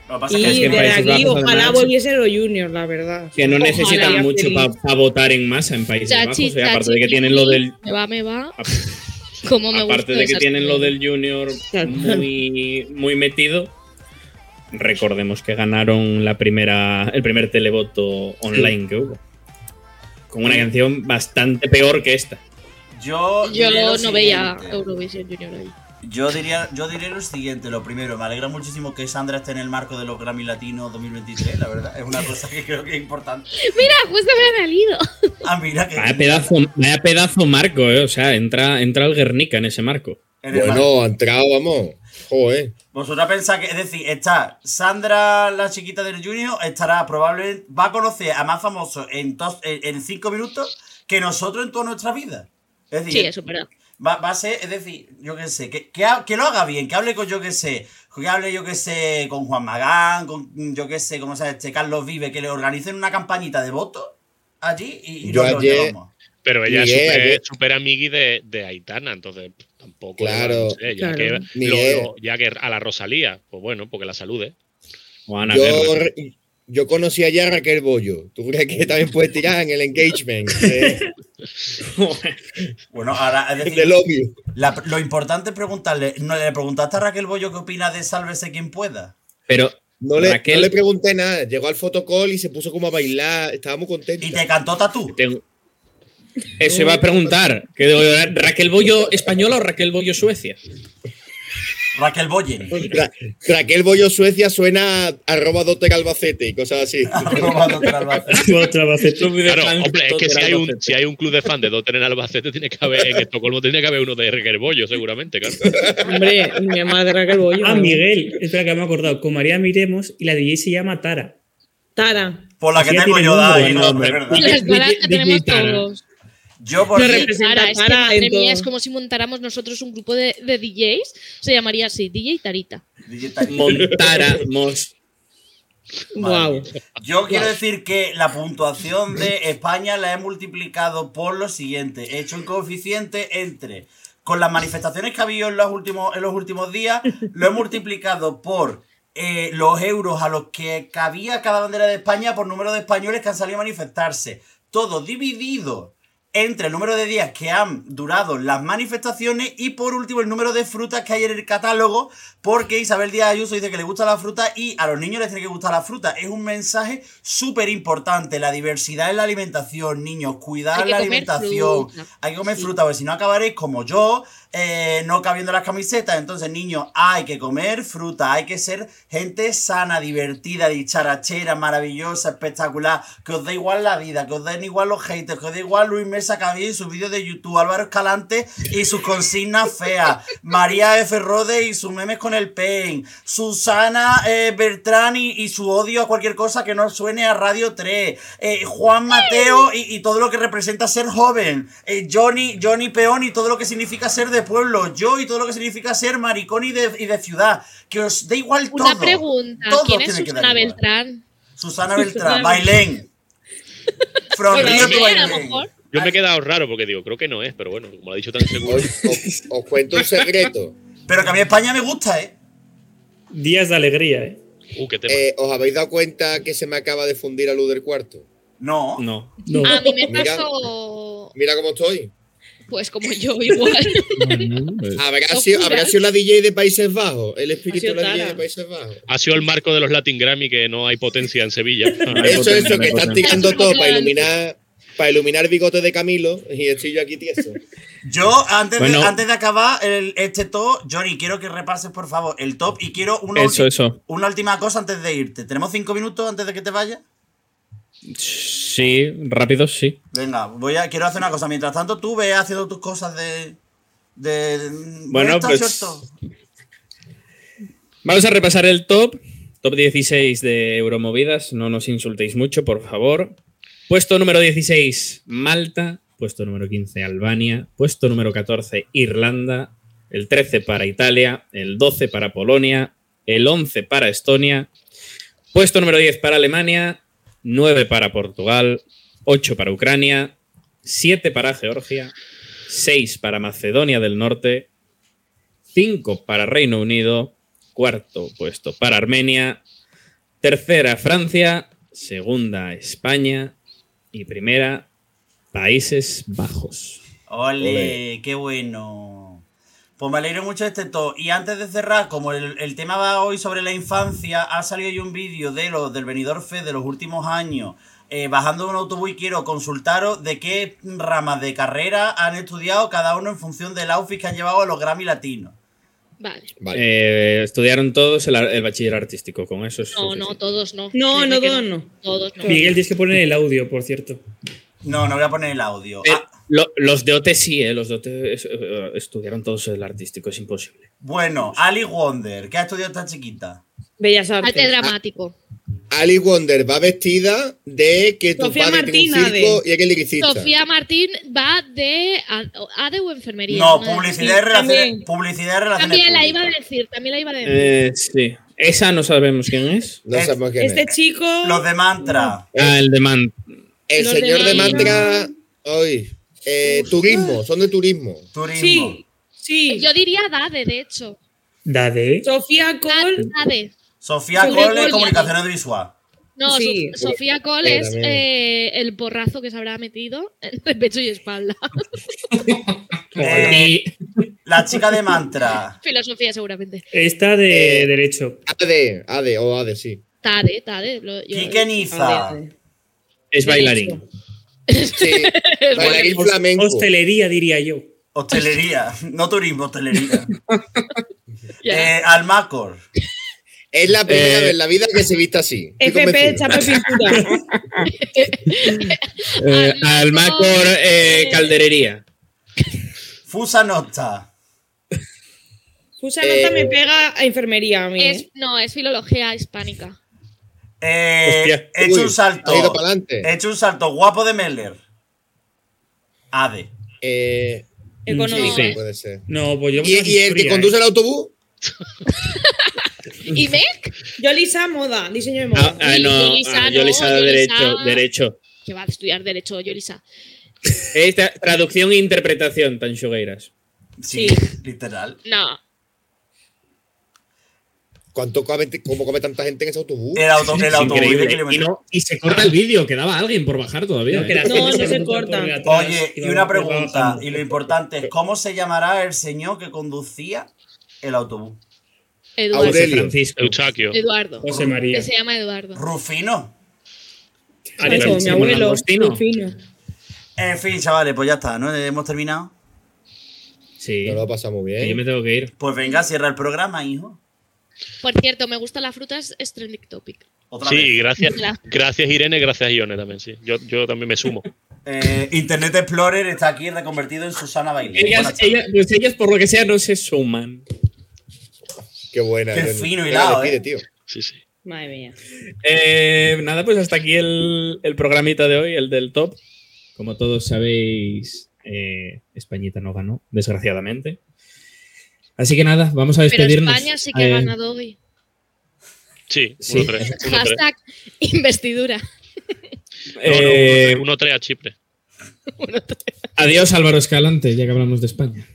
Lo que pasa Y es que Países aquí, Bajos, ojalá además- volviese Euro Junior, la verdad. Que no Ojalá, necesitan ya mucho para votar en masa en Países Chachi, Bajos. Y chachi, aparte de que tienen lo del. Me va, me va. Como me Aparte gusta de que tienen lo del Junior muy, muy metido. Recordemos que ganaron la primera, el primer televoto online que hubo. Con una canción bastante peor que esta. yo. Yo no veía. Eurovisión Junior ahí. Yo diría, yo diré lo siguiente, lo primero, me alegra muchísimo que Sandra esté en el marco de los Grammy Latinos 2023, la verdad, es una cosa que creo que es importante. Mira, justo me han salido. Ah, mira que... Vaya pedazo, vaya pedazo marco, eh. O sea, entra, entra el Guernica en ese marco. en el marco. Bueno, ha entrado, vamos. Joder. Vosotras pensáis que, es decir, está Sandra, la chiquita del Junior, estará probablemente, va a conocer a más famosos en, tos- en, en cinco minutos que nosotros en toda nuestra vida. Es decir, Sí, eso es verdad. Va, va a ser, es decir, yo qué sé, que, que, lo haga bien, que hable con yo qué sé, que hable yo qué sé, con Juan Magán, con yo qué sé, como se llama este Carlos Vive, que le organicen una campañita de votos allí y, y Yo lo ayer- llevamos. Pero ella es súper amigui de, de Aitana, entonces tampoco. Claro. no sé, ya, Claro. que, lo- Miguel. lo- ya que a la Rosalía, pues bueno, porque la salude. O Ana Yo, Guerra. yo conocí allá a Raquel Bollo. ¿Tú crees que también puedes tirar en el engagement de, Bueno, ahora, es decir, del obvio? la- lo importante es preguntarle. ¿No le preguntaste a Raquel Bollo qué opina de Sálvese quien pueda? Pero No le, Raquel- no le pregunté nada. Llegó al fotocall y se puso como a bailar. Estaba muy contenta. ¿Y te cantó Tatú? tengo- eso iba a preguntar. ¿que ¿Raquel Bollo española o Raquel Bollo Suecia? Raquel Boyen. Ra- Raquel Bollo Suecia suena a arroba Dotter Albacete y cosas así. Arroba doctor Albacete. Claro, hombre, es que si hay, un, si hay un club de fans de Dotter en Albacete, tiene que haber, en Estocolmo tiene que haber uno de Requerbollo, seguramente, claro. Hombre, mi madre Raquel Bollo. Ah, Miguel. Espera que me he acordado. Con María Miremos y la DJ se llama Tara. Tara. Por la que tengo yo, Dai, no, no, hombre. es verdad. Las que tenemos todos. Yo por representa Tara, es que madre mía, es como si montáramos nosotros un grupo de, de DJs. Se llamaría así, DJ Tarita. Montáramos. Wow. Yo quiero decir que la puntuación de España la he multiplicado por lo siguiente. He hecho un coeficiente entre. Con las manifestaciones que ha habido en los últimos, en los últimos días, lo he multiplicado por eh, los euros a los que cabía cada bandera de España por número de españoles que han salido a manifestarse. Todo dividido entre el número de días que han durado las manifestaciones y por último el número de frutas que hay en el catálogo, porque Isabel Díaz Ayuso dice que le gusta la fruta y a los niños les tiene que gustar la fruta. Es un mensaje súper importante, la diversidad en la alimentación, niños, cuidar la alimentación, fruta. hay que comer Sí. fruta, porque si no acabaréis como yo, eh, no cabiendo las camisetas. Entonces, niños, hay que comer fruta, hay que ser gente sana, divertida, dicharachera, maravillosa, espectacular, que os dé igual la vida, que os den igual los haters, que os dé igual Luis Mesa Cabello y sus vídeos de YouTube, Álvaro Escalante y sus consignas feas, María F. Rode y sus memes con el pain, Susana eh, Bertrán y, y su odio a cualquier cosa que no suene a Radio 3, eh, Juan Mateo y, y todo lo que representa ser joven, eh, Johnny, Johnny Peón y todo lo que significa ser de pueblo, yo y todo lo que significa ser maricón y de, y de ciudad, que os dé igual todo. Una pregunta. Todo ¿Quién es Susana. Beltrán? Susana Beltrán, Bailén. From Rio to Bailén. Yo me he quedado raro porque digo, creo que no es, pero bueno, como lo ha dicho tan seguro. Os, os- os cuento un secreto. Pero que a mí España me gusta, ¿eh? Días de alegría, ¿eh? Uh, qué tema. Eh, ¿Os habéis dado cuenta que se me acaba de fundir a luz del cuarto? No. No. No. A mí me Mira. pasó. Mira cómo estoy. Pues como yo, igual. ¿Habrá sido, habrá sido la DJ de Países Bajos? El espíritu de la DJ de Países Bajos. Ha sido el marco de los Latin Grammy que no hay potencia en Sevilla. Hay Eso, eso, que están tirando todo para iluminar, para iluminar bigote de Camilo y estoy yo aquí tieso. Yo, antes, Bueno. de, antes de acabar el- este top, Johnny, quiero que repases, por favor, el top y quiero una, Eso, ulti- eso. una última cosa antes de irte. ¿Tenemos cinco minutos antes de que te vayas? Sí, rápido, sí. Venga, voy a, quiero hacer una cosa. Mientras tanto, tú ve haciendo tus cosas de. de Bueno, ¿dónde está pues-? Vamos a repasar el top. Top 16 de Euromovidas. No nos insultéis mucho, por favor. Puesto número 16, Malta. Puesto número 15, Albania. Puesto número 14, Irlanda. El 13 para Italia. El 12 para Polonia. El 11 para Estonia. Puesto número 10 para Alemania. 9 para Portugal. 8 para Ucrania. 7 para Georgia. 6 para Macedonia del Norte. 5 para Reino Unido, cuarto puesto para Armenia, tercera Francia, segunda España y primera Países Bajos. Ole, qué bueno. Pues me alegro mucho de este top. Y antes de cerrar, como el, el tema va hoy sobre la infancia, ha salido hoy un vídeo de los del venidor Fe de los últimos años, eh, bajando de un autobús y quiero consultaros de qué ramas de carrera han estudiado cada uno en función del outfit que han llevado a los Grammy latinos. Vale. Vale. Eh, estudiaron todos el, bachiller artístico, con eso es No, no, todos no. No, no, todos no. Todos no. Miguel, tienes que poner el audio, por cierto. No, no voy a poner el audio. Eh, Ah, lo- los de OT sí, eh, los de OT es- eh, estudiaron todos el artístico, es imposible. bueno, Ali Wonder, ¿qué ha estudiado esta chiquita? Bellas Arte Artes. dramático. Ali Wonder va vestida de que tu Sofía padre tiene un circo de- y. Sofía Martín va de a- ADE o enfermería. No, publicidad y relaciones, también. publicidad y relaciones También la iba a decir, también la iba a decir. Eh, sí. Esa no sabemos quién es. No Es- sabemos quién Este es. chico. Los de Mantra. Ah, el de Man. El los señor de Mantra. Hoy. Eh, turismo, son de turismo. Turismo. Sí, sí. Yo diría Dade, de hecho. Dade. Sofía Cole. Dade. Sofía Cole, Cole. comunicación audiovisual. No, Sí. Sof- Sofía Cole Sí, es eh, el porrazo que se habrá metido entre pecho y espalda. Eh, la chica de mantra. Filosofía, seguramente. Esta de Eh, derecho. AD, AD o AD, sí. Tade, Tade. lo- yo- Quique Niza. Es bailarín. Sí, bailarín flamenco. Hostelería, diría yo. Hostelería. No turismo, hostelería. Eh, Almacor. Es la primera Eh, vez en la vida que se viste así. FP. Chape Pintura. Eh, Almacor, eh, eh, calderería. Fusa Nota. Fusa Nota Eh, me pega a enfermería a mí. Es, ¿eh? no, es filología hispánica. Eh, Hostia. he hecho Uy, un salto. ha ido para adelante. He hecho un salto guapo de Meller. Ade. Eh, Económico. sí, Sí. puede ser. No, pues yo. ¿Y, y el que conduce el autobús? ¿Y Meg? Yo, Lisa, moda, diseño de moda. Ah, ah, no, Yolisa ah, no, Yolisa, Yolisa- derecho, derecho. Que va a estudiar Derecho, Yolisa. Esta, traducción e interpretación, tan. Sí, Sí. literal. No. ¿Cuánto come, cómo come tanta gente en ese autobús? El, auto, el autobús de. Y, kilómetros. no, y se corta el vídeo, quedaba alguien por bajar todavía. No, ¿eh? No, se corta. Oye, y una pregunta, y lo importante es, ¿cómo se llamará el señor que conducía el autobús? Eduardo. Aurelio. Francisco. Eustaquio. Eduardo. José María. Que se llama Eduardo. Rufino. Eso, mi abuelo. Rufino. En fin, chavales, pues ya está, ¿no? Hemos terminado. Sí. No lo pasa muy que yo bien. me tengo que ir. Pues venga, cierra el programa, hijo. Por cierto, me gusta la fruta, es, es trending topic. Otra Sí, vez. gracias. Gracias Irene, gracias Ione también, sí. Yo, yo también me sumo. Eh, Internet Explorer está aquí reconvertido en Susana Bailey. Ellas, ellas- pues ellas, por lo que sea, no se suman. Qué buena. Qué fino Venga, hilado, ¿eh? tío. Sí, sí. Madre mía. Eh, nada, pues hasta aquí el, el programita de hoy, el del top. Como todos sabéis, eh, Españita no ganó, desgraciadamente. Así que nada, vamos a Pero despedirnos. España sí que ha Eh, ganado hoy. Sí, Sí. 1-3. 1-3. Hashtag investidura. No, Eh, no, 1-3 a Chipre. Adiós, Álvaro Escalante, ya que hablamos de España.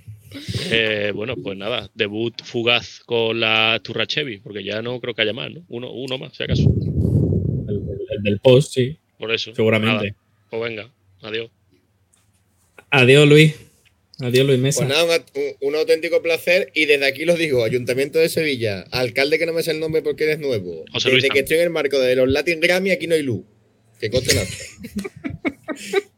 Eh, bueno, pues nada, debut fugaz con la Turrachevi, porque ya no creo que haya más, ¿no? Uno, uno más, si acaso. El, el- el del post, sí, Por eso. seguramente. Nada, pues venga, adiós. Adiós, Luis. Adiós, Luis Mesa. Pues nada, un, auténtico placer. Y desde aquí lo digo, Ayuntamiento de Sevilla, alcalde que no me sé el nombre porque eres nuevo. José Luis desde que estoy en el marco de los Latin Grammy, aquí no hay luz. Que coste nada.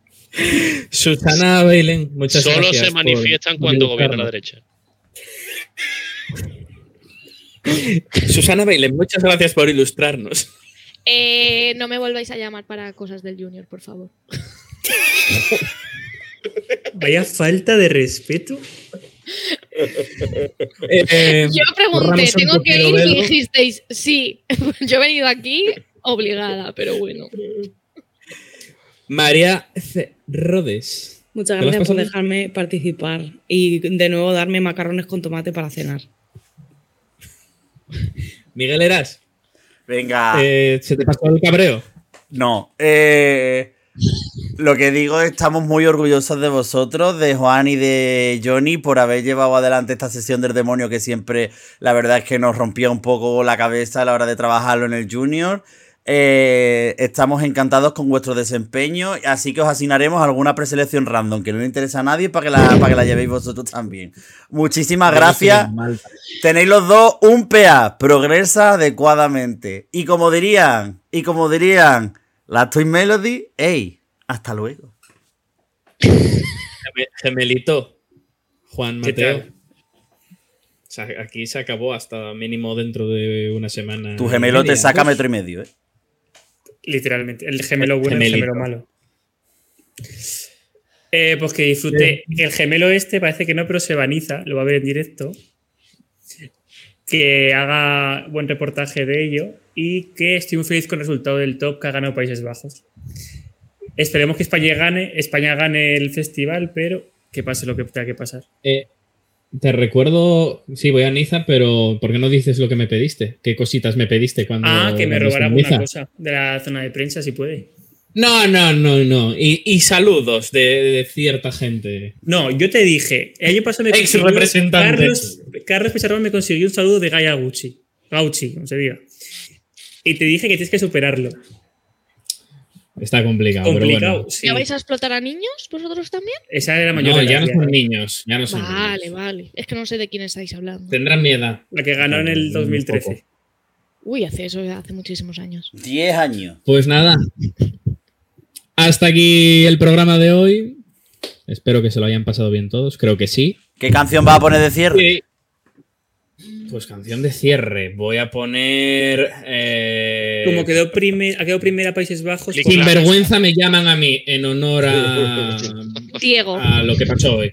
Susana Bailén, muchas Solo gracias. se por- manifiestan cuando gobierna la derecha. Susana Bailén, muchas gracias por ilustrarnos. Eh, no me volváis a llamar para cosas del Junior, por favor. Vaya falta de respeto. Eh, Yo pregunté, ¿tengo que ir? Y dijisteis, sí. Yo he venido aquí obligada, pero bueno. María C. Rodes. Muchas ¿Te lo has gracias por dejarme participar y de nuevo darme macarrones con tomate para cenar. Miguel Eras, Venga. eh, ¿se te pasó el cabreo? No. eh, lo que digo, estamos muy orgullosos de vosotros, de Juan y de Johnny, por haber llevado adelante esta sesión del demonio que siempre, la verdad es que nos rompía un poco la cabeza a la hora de trabajarlo en el Junior. Eh, estamos encantados con vuestro desempeño, así que os asignaremos alguna preselección random que no le interesa a nadie para que la, para que la llevéis vosotros también. Muchísimas gracias. Tenéis los dos un PA, progresa adecuadamente. Y como dirían, y como dirían, la Toy Melody, ey, hasta luego. Geme- Gemelito. Juan ¿Qué Mateo. O sea, aquí se acabó hasta mínimo dentro de una semana. Tu gemelo te saca metro y medio, ¿eh? Literalmente. El gemelo bueno y el gemelo malo. Eh, pues que disfrute. El gemelo este parece que no, pero se vaniza. Lo va a ver en directo. Que haga buen reportaje de ello. Y que estoy muy feliz con el resultado del top que ha ganado Países Bajos. Esperemos que España gane, España gane el festival, pero que pase lo que tenga que pasar. Eh, te recuerdo, sí, voy a Niza, pero ¿por qué no dices lo que me pediste? ¿Qué cositas me pediste cuando... Ah, que me en alguna Niza? cosa de la zona de prensa, si puede. No, no, no, no. Y, y saludos de, de cierta gente. No, yo te dije, el año pasado me Ex representante. Carlos, Carlos Pizarro me consiguió un saludo de Gaia Gucci. Gauchi, como se diga. Y te dije que tienes que superarlo. Está complicado, Complicado, pero bueno. sí. ¿Ya vais a explotar a niños vosotros también? Esa era la mayor No, ya no son niños. Ya no son Vale, niños. vale. Es que no sé de quién estáis hablando. Tendrán mi edad. La que ganó en el Un 2013. poco. Uy, hace eso hace muchísimos años. 10 años. Pues nada. Hasta aquí el programa de hoy. Espero que se lo hayan pasado bien todos. Creo que sí. ¿Qué canción va a poner de cierre? Sí. Pues canción de cierre. Voy a poner. eh, Como quedó primer, ha quedado primera Países Bajos. Sin pues- Sin vergüenza me llaman a mí en honor a, Diego. a lo que pasó hoy.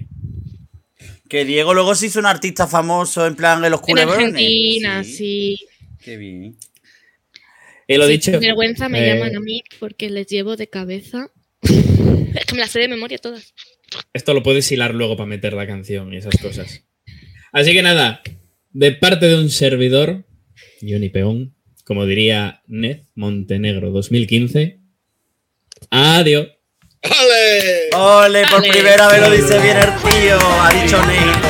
Que Diego luego se hizo un artista famoso en plan en los en culebrones. Argentina, sí. Qué bien. Y lo Sí, dicho. sin vergüenza me eh, llaman a mí porque les llevo de cabeza. es que me las sé de memoria todas. Esto lo puedes hilar luego para meter la canción y esas cosas. Así que nada, de parte de un servidor, Johnny Peón, como diría Ned Montenegro 2015, adiós. ¡Ale! Ole, por primera vez lo dice bien el tío. Ha dicho Ned.